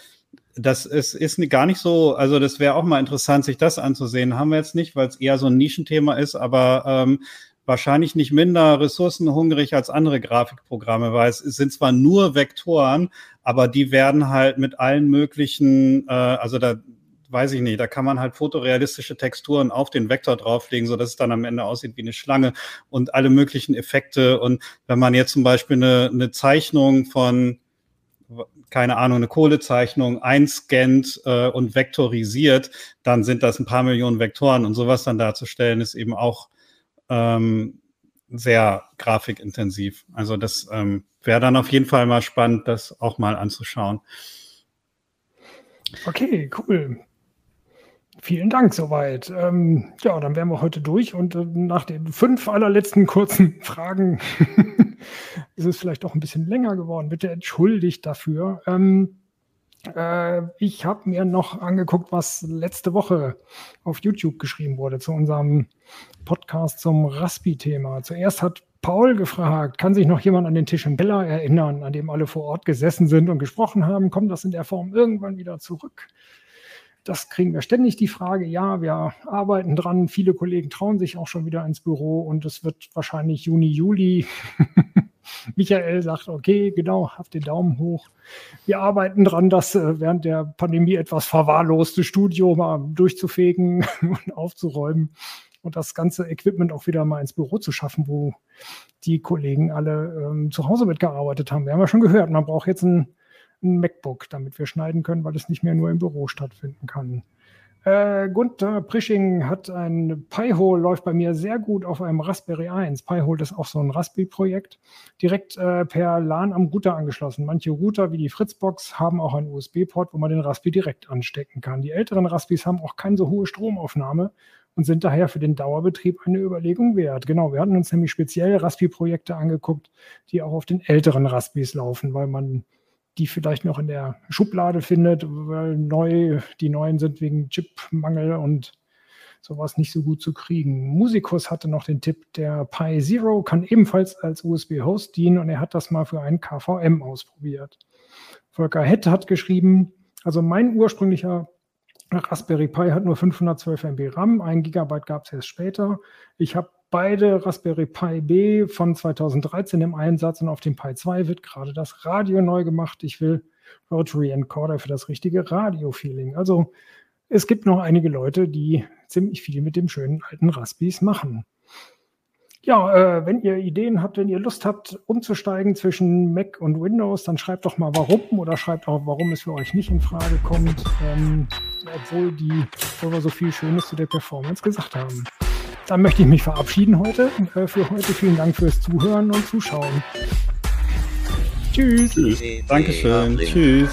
Das ist, ist gar nicht so, also das wäre auch mal interessant, sich das anzusehen. Haben wir jetzt nicht, weil es eher so ein Nischenthema ist, aber ähm, wahrscheinlich nicht minder ressourcenhungrig als andere Grafikprogramme, weil es sind zwar nur Vektoren, aber die werden halt mit allen möglichen, äh, also da weiß ich nicht, da kann man halt fotorealistische Texturen auf den Vektor drauflegen, so dass es dann am Ende aussieht wie eine Schlange und alle möglichen Effekte. Und wenn man jetzt zum Beispiel eine, eine Zeichnung von keine Ahnung, eine Kohlezeichnung einscannt äh, und vektorisiert, dann sind das ein paar Millionen Vektoren und sowas dann darzustellen, ist eben auch ähm, sehr grafikintensiv. Also das ähm, wäre dann auf jeden Fall mal spannend, das auch mal anzuschauen. Okay, cool. Vielen Dank soweit. Ähm, ja, dann wären wir heute durch und äh, nach den fünf allerletzten kurzen Fragen ist es vielleicht auch ein bisschen länger geworden. Bitte entschuldigt dafür. Ähm, äh, ich habe mir noch angeguckt, was letzte Woche auf YouTube geschrieben wurde zu unserem Podcast zum Raspi-Thema. Zuerst hat Paul gefragt, kann sich noch jemand an den Tisch im Keller erinnern, an dem alle vor Ort gesessen sind und gesprochen haben? Kommt das in der Form irgendwann wieder zurück? Das kriegen wir ständig die Frage. Ja, wir arbeiten dran. Viele Kollegen trauen sich auch schon wieder ins Büro und es wird wahrscheinlich Juni, Juli Michael sagt, okay, genau, habt den Daumen hoch. Wir arbeiten dran, das äh, während der Pandemie etwas verwahrloste Studio mal durchzufegen und aufzuräumen und das ganze Equipment auch wieder mal ins Büro zu schaffen, wo die Kollegen alle ähm, zu Hause mitgearbeitet haben. Wir haben ja schon gehört, man braucht jetzt ein, ein MacBook, damit wir schneiden können, weil es nicht mehr nur im Büro stattfinden kann. Äh, Gunther Prisching hat ein Pi-Hole, läuft bei mir sehr gut auf einem Raspberry 1. Pi-Hole ist auch so ein Raspberry-Projekt, direkt äh, per LAN am Router angeschlossen. Manche Router wie die Fritzbox haben auch einen USB-Port, wo man den Raspi direkt anstecken kann. Die älteren Raspis haben auch keine so hohe Stromaufnahme und sind daher für den Dauerbetrieb eine Überlegung wert. Genau, wir hatten uns nämlich speziell Raspi-Projekte angeguckt, die auch auf den älteren Raspis laufen, weil man die vielleicht noch in der Schublade findet, weil neu, die neuen sind wegen Chipmangel und sowas nicht so gut zu kriegen. Musikus hatte noch den Tipp, der Pi Zero kann ebenfalls als USB-Host dienen und er hat das mal für einen KVM ausprobiert. Volker Hett hat geschrieben, also mein ursprünglicher Raspberry Pi hat nur 512 MB RAM, 1 GB gab es erst später. Ich habe beide Raspberry Pi B von 2013 im Einsatz und auf dem Pi 2 wird gerade das Radio neu gemacht. Ich will Rotary Encoder für das richtige Radio-Feeling. Also es gibt noch einige Leute, die ziemlich viel mit dem schönen alten Raspis machen. Ja, äh, wenn ihr Ideen habt, wenn ihr Lust habt, umzusteigen zwischen Mac und Windows, dann schreibt doch mal warum oder schreibt auch, warum es für euch nicht in Frage kommt, ähm, obwohl, die, obwohl wir so viel Schönes zu der Performance gesagt haben. Dann möchte ich mich verabschieden heute. Äh, für heute vielen Dank fürs Zuhören und Zuschauen. Tschüss. Tschüss. Dankeschön. Tschüss.